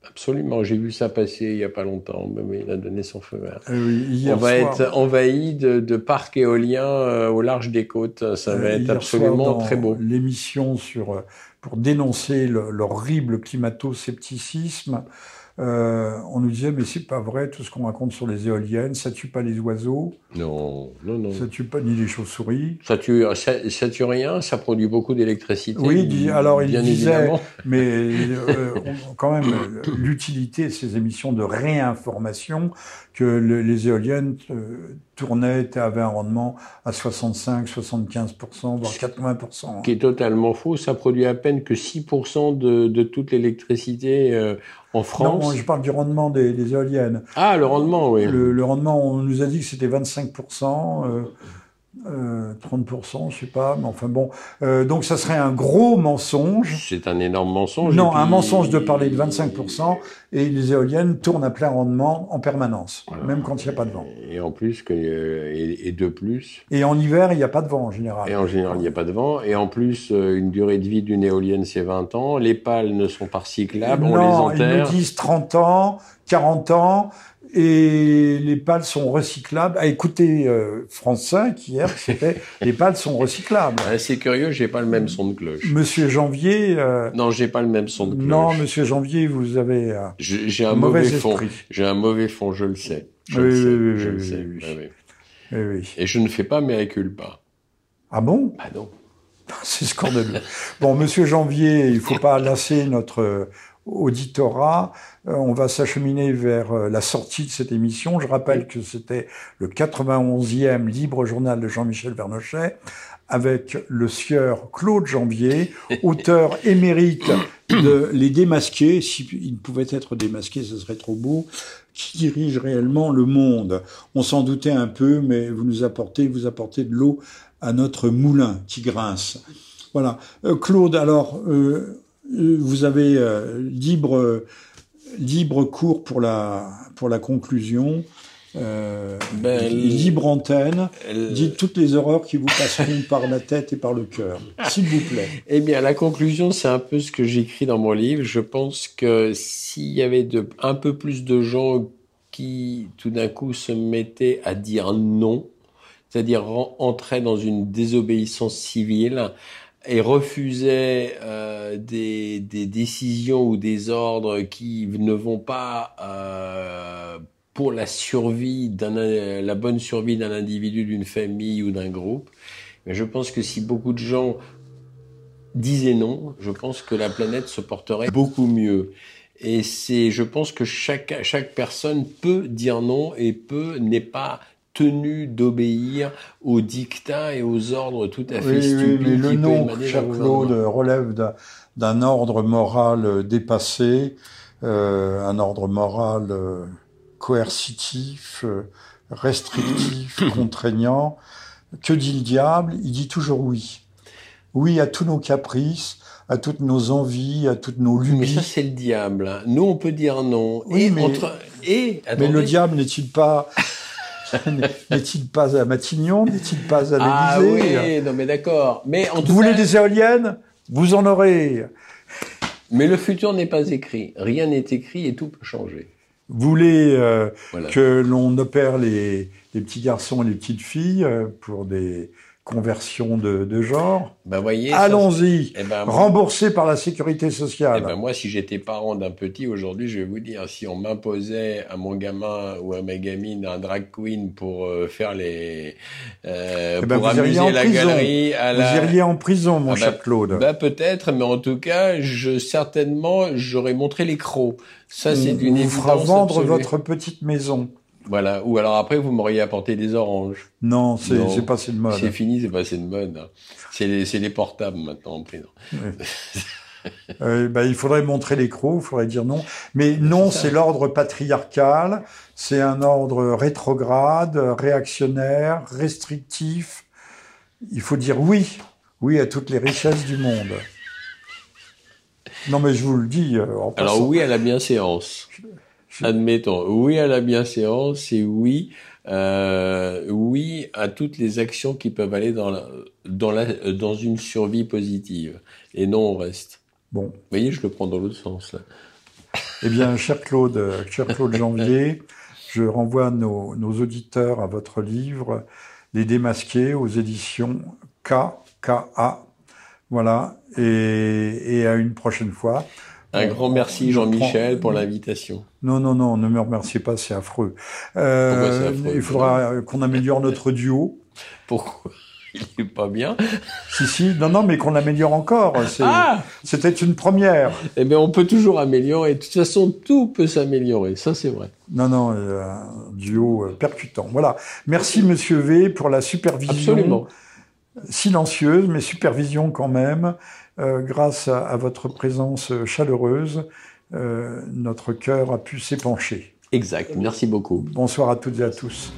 Absolument, j'ai vu ça passer il y a pas longtemps, mais il a donné son feu vert. Euh, on va être envahi de, de parcs éoliens euh, au large des côtes. Ça va être absolument très beau. L'émission sur pour dénoncer l'horrible climato-scepticisme, euh, on nous disait mais c'est pas vrai tout ce qu'on raconte sur les éoliennes, ça tue pas les oiseaux, Non, non, non. ça tue pas ni les chauves-souris. Ça tue, ça, ça tue rien, ça produit beaucoup d'électricité. Oui, alors il disait, évidemment. mais euh, on- quand même euh, l'utilité de ces émissions de réinformation que le- les éoliennes euh, tournaient et avaient un rendement à 65, 75% voire 80% qui est totalement faux. Ça produit à peine que 6% de, de toute l'électricité en Non, France. je parle du rendement des, des éoliennes. Ah, le rendement, oui. Le, le rendement, on nous a dit que c'était 25 euh, euh, 30% je sais pas, mais enfin bon. Euh, donc ça serait un gros mensonge. C'est un énorme mensonge. Non, puis- un mensonge de parler de 25% et les éoliennes tournent à plein rendement en permanence, Voilà. même quand il n'y a pas de vent. Et en plus, que, euh, et, et de plus, Et en hiver, il n'y a pas de vent en général. et en général, il n'y a pas de vent. Et en plus, euh, une durée de vie d'une éolienne, c'est 20 ans. Les pales ne sont pas recyclables, on non, les ils nous enterre. disent 30 ans, 40 ans, et les pales sont recyclables. Ah, écoutez, euh, France 5, hier, c'était les pales sont recyclables. Ah, c'est curieux, j'ai pas le même son de cloche. Monsieur Janvier, euh, Non, j'ai pas le même son de cloche. non, Monsieur Janvier, vous avez euh, J'ai un mauvais, mauvais fond. J'ai un mauvais fond, je le sais. Je Oui, le sais. oui, je le sais. oui. Ah oui. Et je ne fais pas mes culpa. Ah bon? Ah non. C'est scandaleux. Bon, Monsieur Janvier, il faut pas lasser notre euh, auditorat. Euh, on va s'acheminer vers euh, la sortie de cette émission. Je rappelle que c'était le 91e libre journal de Jean-Michel Vernochet avec le sieur Claude Janvier, auteur émérite de Les Démasqués. S'il pouvait être démasqué, ce serait trop beau. Qui dirige réellement le monde? On s'en doutait un peu, mais vous nous apportez, vous apportez de l'eau à notre moulin qui grince. Voilà. Euh, Claude, alors, euh, vous avez euh, libre, libre cours pour la, pour la conclusion. Euh, Ben, libre antenne. Elle- Dites toutes les horreurs qui vous passeront par la tête et par le cœur. S'il vous plaît. Eh bien, la conclusion, c'est un peu ce que j'écris dans mon livre. Je pense que s'il y avait de, un peu plus de gens qui, tout d'un coup, se mettaient à dire non, c'est-à-dire entraient dans une désobéissance civile et refusaient euh, des, des décisions ou des ordres qui ne vont pas euh, pour la survie, d'un, la bonne survie d'un individu, d'une famille ou d'un groupe. Mais je pense que si beaucoup de gens disaient non, je pense que la planète se porterait beaucoup mieux. Et c'est, je pense que chaque, chaque personne peut dire non et peut, n'est pas tenu d'obéir aux dictats et aux ordres tout à fait Oui, oui, stupides mais le nom, d'un Claude, relève d'un- ordre moral euh, dépassé, euh, un ordre moral euh, coercitif, euh, restrictif, contraignant. Que dit le diable? Il dit toujours oui. Oui à tous nos caprices, à toutes nos envies, à toutes nos Mais lubies. ça, c'est le diable. hein. Nous, on peut dire non. Oui, et mais- entre, et, Mais le diable n'est-il pas n'est-il pas à Matignon N'est-il pas à Ah l'Élysée oui, non, mais d'accord. Mais en Vous voulez des éoliennes Vous en aurez. mais le futur n'est pas écrit. Rien n'est écrit et tout peut changer. Vous voulez euh, Voilà. que l'on opère les, les petits garçons et les petites filles euh, pour des conversions de, de genre Ben, voyez. Allons-y Eh ben, Remboursé par la sécurité Eh sociale. ben moi, si j'étais parent d'un petit aujourd'hui, je vais vous dire, si on m'imposait à mon gamin ou à ma gamine un drag queen pour euh, faire les, euh, Eh ben, pour vous amuser la prison. galerie, à Vous la, iriez en prison, mon Ah bah, cher Claude. bah peut-être, mais en tout cas, je certainement, j'aurais montré les crocs. Ça, c'est d'une vous évidence fera vendre absolue. votre petite maison. Voilà. Ou alors après, vous m'auriez apporté des oranges. Non, c'est passé de mode. C'est fini, c'est passé de mode. hein. C'est les, portables maintenant en prison. Euh, ben, il faudrait montrer les crocs, il faudrait dire non. Mais non, c'est l'ordre patriarcal, c'est un ordre rétrograde, réactionnaire, restrictif. Il faut dire oui, oui à toutes les richesses du monde. Non, mais je vous le dis. euh, en Alors passant. oui à la bienséance. Admettons, oui à la bienséance et oui, euh, oui à toutes les actions qui peuvent aller dans la, dans la, dans une survie positive et non au reste. Bon, Vous voyez, je le prends dans l'autre sens là. eh bien, cher Claude, cher Claude Janvier, je renvoie nos, nos auditeurs à votre livre Les Démasqués aux éditions KKA. Voilà, et, et à une prochaine fois Un grand merci je Jean-Michel pour l'invitation. Non, non, non, ne me remerciez pas, c'est affreux. Euh, affreux il faudra qu'on améliore notre duo. Pourquoi Il est pas bien. Si, si, non, non, mais qu'on l'améliore encore. Ah C'était une première. Eh bien, on peut toujours améliorer. De toute façon, tout peut s'améliorer. Ça, c'est vrai. Non, non, euh, un duo euh, percutant. Voilà. Merci, Monsieur V, pour la supervision Absolument. silencieuse, mais supervision quand même. Euh, grâce à, à votre présence chaleureuse, euh, notre cœur a pu s'épancher. Exact. Merci beaucoup. Bonsoir à toutes et à tous.